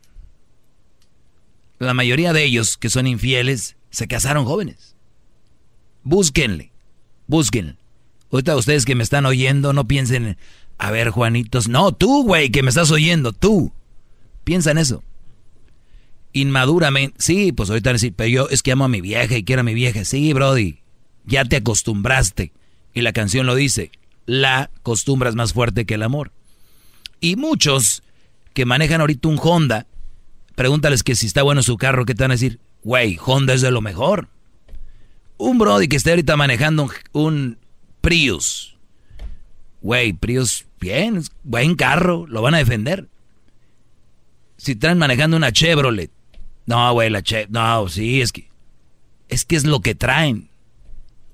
La mayoría de ellos que son infieles se casaron jóvenes. Búsquenle, búsquenle. Ahorita ustedes que me están oyendo no piensen, a ver Juanitos, no, tú güey que me estás oyendo, tú. Piensa en eso. Inmaduramente, sí, pues ahorita decir, pero yo es que amo a mi vieja y quiero a mi vieja. Sí, Brody, ya te acostumbraste. Y la canción lo dice, la costumbre es más fuerte que el amor. Y muchos que manejan ahorita un Honda, pregúntales que si está bueno su carro, ¿qué te van a decir? Güey, Honda es de lo mejor. Un Brody que esté ahorita manejando un, Prius. Güey, Prius, bien, buen carro, lo van a defender. Si están manejando una Chevrolet, no, güey, la Chevrolet, no, sí, es que, es que es lo que traen.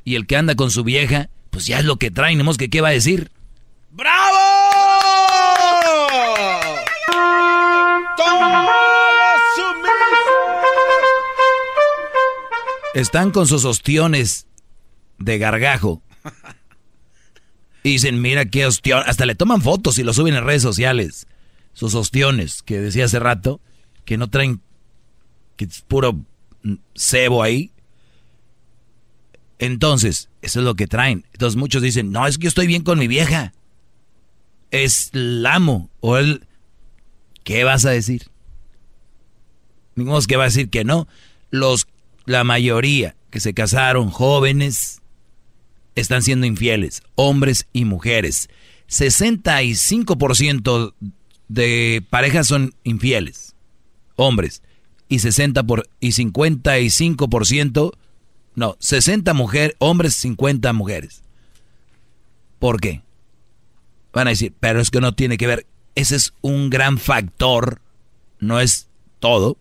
Y el que anda con su vieja, pues ya es lo que traen, ¿no? que qué va a decir. Están con sus ostiones de gargajo. Y dicen, mira qué ostión. Hasta le toman fotos y lo suben en redes sociales. Sus ostiones, que decía hace rato, que no traen, que es puro cebo ahí. Entonces, eso es lo que traen. Entonces muchos dicen, no, es que yo estoy bien con mi vieja. Es el amo. O él, ¿qué vas a decir? Ninguno que va a decir que no. Los, la mayoría que se casaron jóvenes están siendo infieles, hombres y mujeres. 65% de parejas son infieles, hombres, y 60 por, y 55%, no, 60 mujeres, hombres, 50 mujeres. ¿Por qué? Van a decir, pero es que no tiene que ver. Ese es un gran factor, no es todo.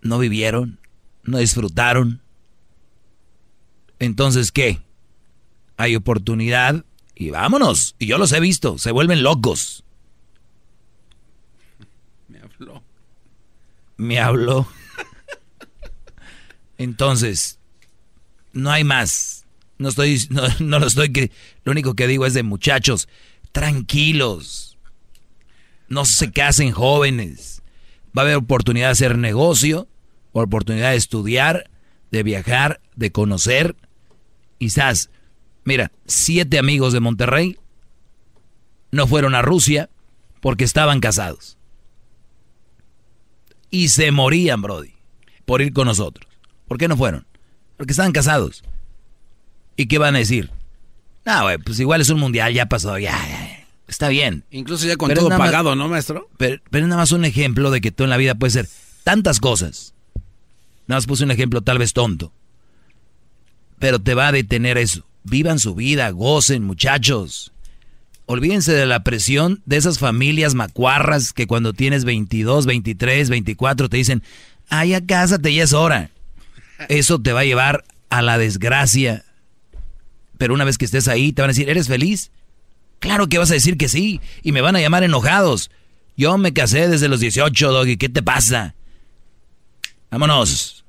No vivieron, no disfrutaron. Entonces, ¿qué? Hay oportunidad Y vámonos. Y yo los he visto, se vuelven locos.
Me habló.
Me habló. Entonces, no hay más. No estoy, no, no lo estoy lo único que digo es de muchachos, tranquilos. No se casen jóvenes. Va a haber oportunidad de hacer negocio, oportunidad de estudiar, de viajar, de conocer. Quizás, mira, siete amigos de Monterrey no fueron a Rusia porque estaban casados. Y se morían, Brody, por ir con nosotros. ¿Por qué no fueron? Porque estaban casados. ¿Y qué van a decir? No, güey, pues igual es un mundial, ya pasó, ya, ya, Está bien.
Incluso ya con todo pagado, ¿no, maestro?
Pero, pero es nada más un ejemplo de que tú en la vida puedes ser tantas cosas. Nada más puse un ejemplo tal vez tonto. Pero te va a detener eso. Vivan su vida, gocen, muchachos. Olvídense de la presión de esas familias macuarras que cuando tienes 22, 23, 24 te dicen, ay, a cásate, ya es hora. Eso te va a llevar a la desgracia. Pero una vez que estés ahí, te van a decir, ¿eres feliz? Claro que vas a decir que sí. Y me van a llamar enojados. Yo me casé desde los 18, Doggy. ¿Qué te pasa? Vámonos.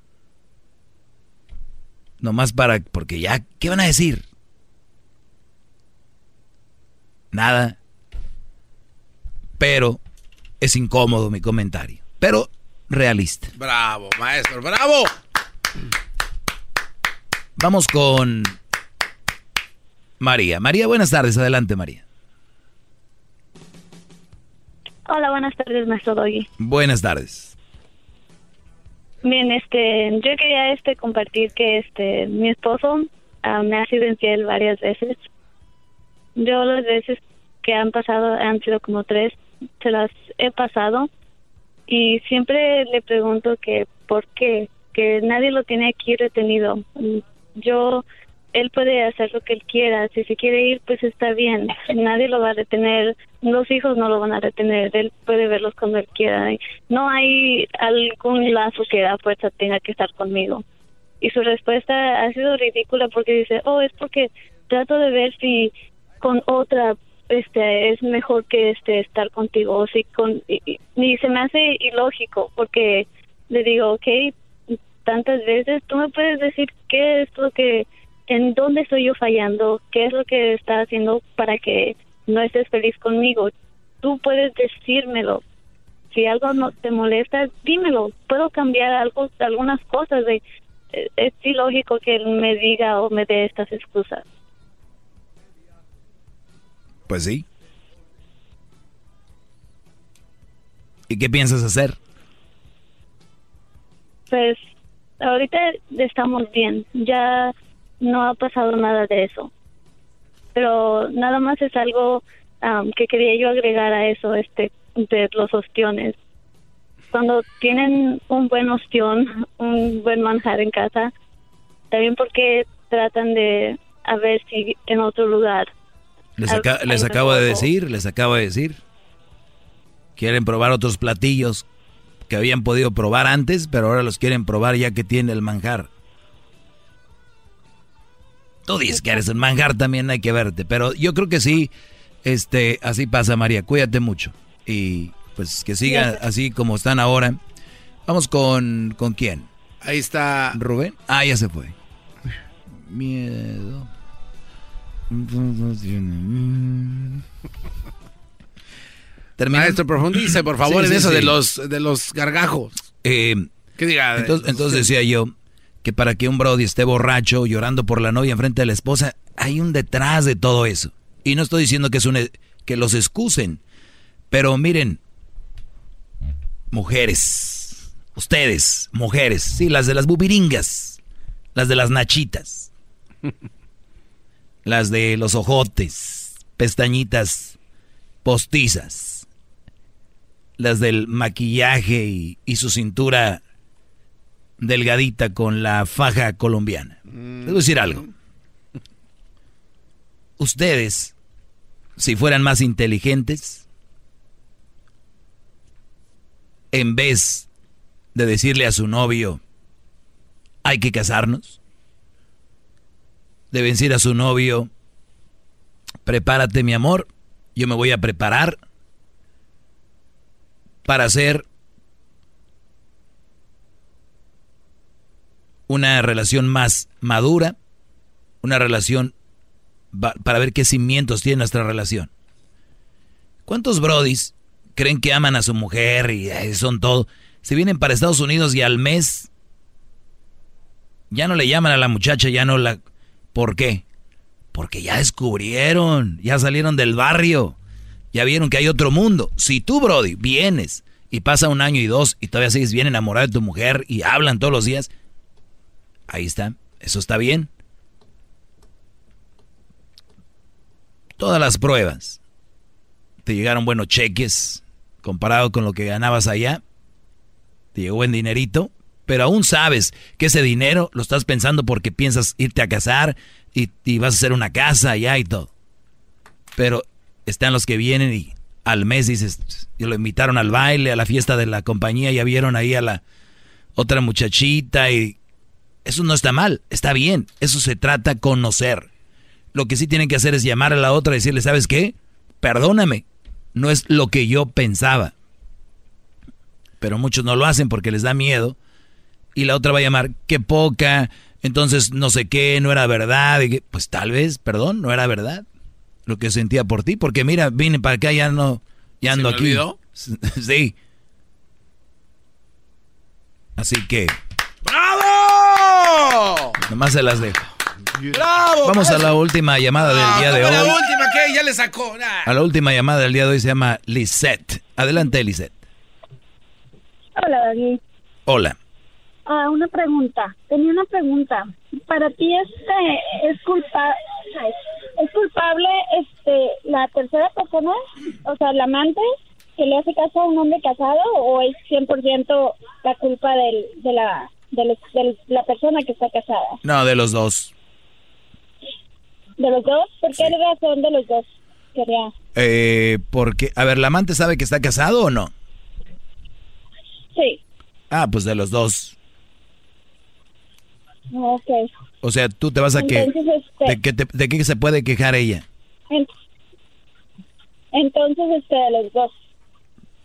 Nomás para... Porque ya... ¿Qué van a decir? Nada. Pero es incómodo mi comentario. Pero realista.
Bravo, maestro, bravo.
Vamos con María. María, buenas tardes. Adelante, María.
Hola, buenas tardes, maestro Doggy.
Buenas tardes.
Bien, este, yo quería este compartir que este mi esposo ah, me ha sido infiel varias veces. Yo las veces que han pasado han sido como tres, se las he pasado y siempre le pregunto que por qué, que nadie lo tiene aquí retenido. Yo él puede hacer lo que él quiera. Si se quiere ir, pues está bien. Nadie lo va a detener. Los hijos no lo van a detener. Él puede verlos cuando él quiera. No hay algún lazo que a tenga que estar conmigo. Y su respuesta ha sido ridícula porque dice, oh, es porque trato de ver si con otra este es mejor que este estar contigo o si con y, y se me hace ilógico porque le digo ok tantas veces tú me puedes decir qué es lo que en dónde estoy yo fallando, qué es lo que está haciendo para que no estés feliz conmigo. Tú puedes decírmelo. Si algo no te molesta, dímelo. Puedo cambiar algo, algunas cosas. De, eh, es ilógico que él me diga o me dé estas excusas.
Pues sí. ¿Y qué piensas hacer?
Pues ahorita estamos bien. Ya no ha pasado nada de eso. Pero nada más es algo que quería yo agregar a eso, este, de los ostiones. Cuando tienen un buen ostión, un buen manjar en casa, también porque tratan de a ver si en otro lugar.
Les, les acabo de decir, les acabo de decir. Quieren probar otros platillos que habían podido probar antes, pero ahora los quieren probar ya que tiene el manjar. Tú dices que eres un manjar, también hay que verte. Pero yo creo que sí, este, así pasa, María. Cuídate mucho. Y pues que siga así como están ahora. Vamos con, ¿con quién?
Ahí está.
Rubén. Ah, ya se fue. Miedo.
Termina. Maestro, profundice, por favor, en eso de los de los gargajos.
Eh, ¿Qué diga? Entonces, entonces decía yo, que para que un Brody esté borracho llorando por la novia enfrente de la esposa, hay un detrás de todo eso. Y no estoy diciendo que, es un, e, que los excusen, pero miren, mujeres, ustedes, mujeres, sí, las de las bubiringas, las de las nachitas, las de los ojotes, pestañitas postizas, las del maquillaje y, y su cintura delgadita con la faja colombiana. Voy a decir algo. Ustedes, si fueran más inteligentes, en vez de decirle a su novio, hay que casarnos, deben decir a su novio, prepárate mi amor, yo me voy a preparar para hacer una relación más madura, una relación para ver qué cimientos tiene nuestra relación. ¿Cuántos brodis creen que aman a su mujer y son todo? Se vienen para Estados Unidos y al mes ya no le llaman a la muchacha, ya no la... ¿Por qué? Porque ya descubrieron, ya salieron del barrio, ya vieron que hay otro mundo. Si tú, Brody, vienes y pasa un año y dos y todavía sigues bien enamorado de tu mujer y hablan todos los días, ahí está, eso está bien. Todas las pruebas. Te llegaron buenos cheques comparado con lo que ganabas allá. Te llegó buen dinerito pero aún sabes que ese dinero lo estás pensando porque piensas irte a casar y, vas a hacer una casa allá y todo. Pero están los que vienen y al mes dices, y lo invitaron al baile, a la fiesta de la compañía, ya vieron ahí a la otra muchachita y eso no está mal, está bien, eso se trata conocer. Lo que sí tienen que hacer es llamar a la otra y decirle, ¿sabes qué? Perdóname, no es lo que yo pensaba. Pero muchos no lo hacen porque les da miedo y la otra va a llamar, qué poca, entonces no sé qué, no era verdad. Y pues tal vez, perdón, no era verdad lo que sentía por ti, porque mira, vine para acá, ya no, ya ando aquí. sí. Así que.
¡Bravo!
Nomás se las dejo.
¡Bravo!
Vamos a la última llamada del día de hoy.
la última que ya le sacó.
A la última llamada del día de hoy se llama Lisette. Adelante, Lisette.
Hola, David.
Hola.
Ah, una pregunta. Tenía una pregunta. Para ti este es culpa es culpable este la tercera persona, o sea, el amante que le hace caso a un hombre casado o es 100% la culpa del, de la de, la persona que está casada?
No, de los dos.
¿De los dos? ¿Por qué razón de los dos? Quería.
Eh, porque, a ver, ¿la amante sabe que está casado o no?
Sí.
Ah, pues de los dos.
Ok.
O sea, tú te vas a que... Este ¿De, qué se puede quejar ella?
Entonces, este, de los dos.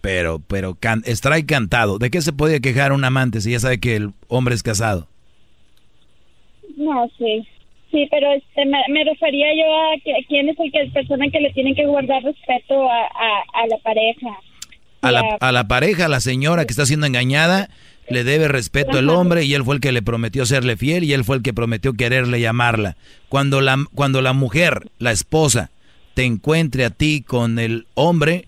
Pero, pero, can, strike cantado. ¿De qué se puede quejar un amante si ya sabe que el hombre es casado?
No, sí. Sí, pero este, me, refería yo a que, quién es el que persona que le tiene que guardar respeto a, a, la pareja.
A la, a la pareja, a la señora que está siendo engañada, le debe respeto al hombre y él fue el que le prometió serle fiel y él fue el que prometió quererle llamarla. Cuando la, cuando la mujer, la esposa, te encuentre a ti con el hombre,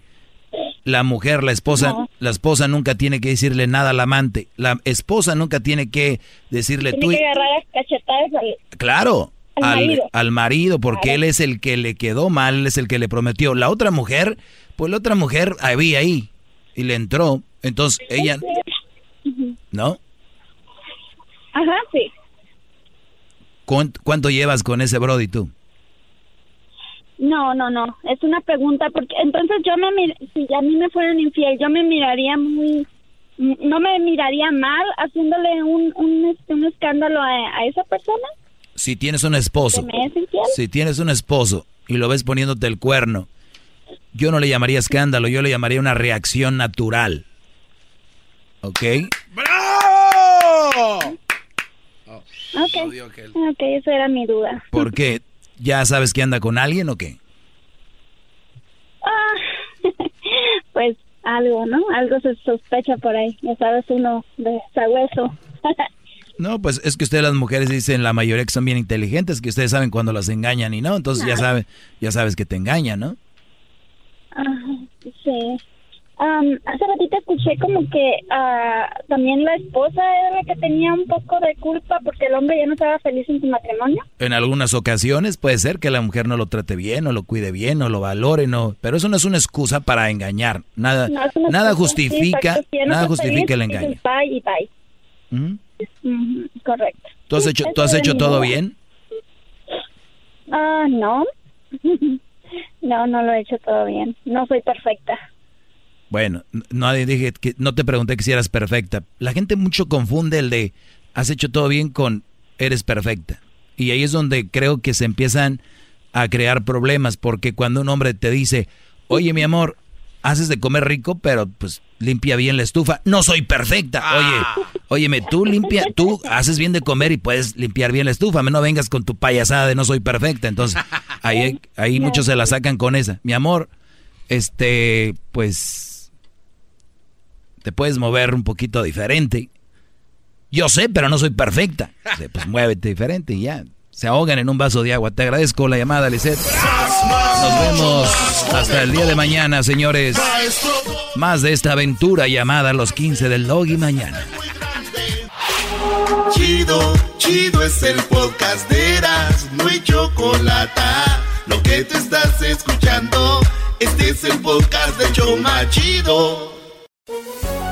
la mujer, la esposa, la esposa nunca tiene que decirle nada al amante. La esposa nunca tiene que decirle
tú. Que agarrar cachetadas al,
claro, al, marido. porque él es el que le quedó mal, él es el que le prometió. La otra mujer, pues la otra mujer había ahí y le entró. Entonces ella, ¿No?
Ajá, sí.
¿Cuánto, llevas con ese Brody tú?
No, no, no. Es una pregunta porque entonces yo me si a mí me fueran infiel, yo me miraría muy no me miraría mal haciéndole un un, este, un escándalo a, esa persona.
Si tienes un esposo. Si tienes un esposo y lo ves poniéndote el cuerno, yo no le llamaría escándalo, yo le llamaría una reacción natural. ¿Ok?
¡Bravo!
ok, ok, esa era mi duda.
¿Por qué? ¿Ya sabes que anda con alguien o qué?
Ah, pues algo, ¿no? Algo se sospecha por ahí. Ya sabes, uno de sabueso.
No, pues es que ustedes las mujeres dicen la mayoría que son bien inteligentes, que ustedes saben cuando las engañan y no, entonces ya sabes, ya sabes que te engañan, ¿no?
Ajá, sí. Um, hace ratito escuché como que uh, también la esposa era la que tenía un poco de culpa porque el hombre ya no estaba feliz en su matrimonio.
En algunas ocasiones puede ser que la mujer no lo trate bien, o lo cuide bien, o lo valore, no, pero eso no es una excusa para engañar. Nada, nada justifica, nada justifica el engaño.
Bye y bye. correcto.
¿Tú has hecho, ¿tú has hecho todo bien?
Ah, no. no, no lo he hecho todo bien. No soy perfecta.
Bueno, no dije que no te pregunté que si eras perfecta. La gente mucho confunde el de has hecho todo bien con eres perfecta. Y ahí es donde creo que se empiezan a crear problemas, porque cuando un hombre te dice, oye mi amor, haces de comer rico, pero pues limpia bien la estufa. No soy perfecta. Oye, óyeme, tú limpia, tú haces bien de comer y puedes limpiar bien la estufa. No vengas con tu payasada de no soy perfecta. Entonces, ahí, ahí muchos se la sacan con esa. Mi amor, este, pues, te puedes mover un poquito diferente. Yo sé, pero no soy perfecta. pues muévete diferente y ya. Se ahogan en un vaso de agua. Te agradezco la llamada, Lisette. Nos vemos hasta el día de mañana, señores. Más de esta aventura llamada Los 15 del Doggy mañana.
Chido, chido es el podcast de Eras, no hay chocolate. Lo que te estás escuchando, este es el podcast de Choma Chido.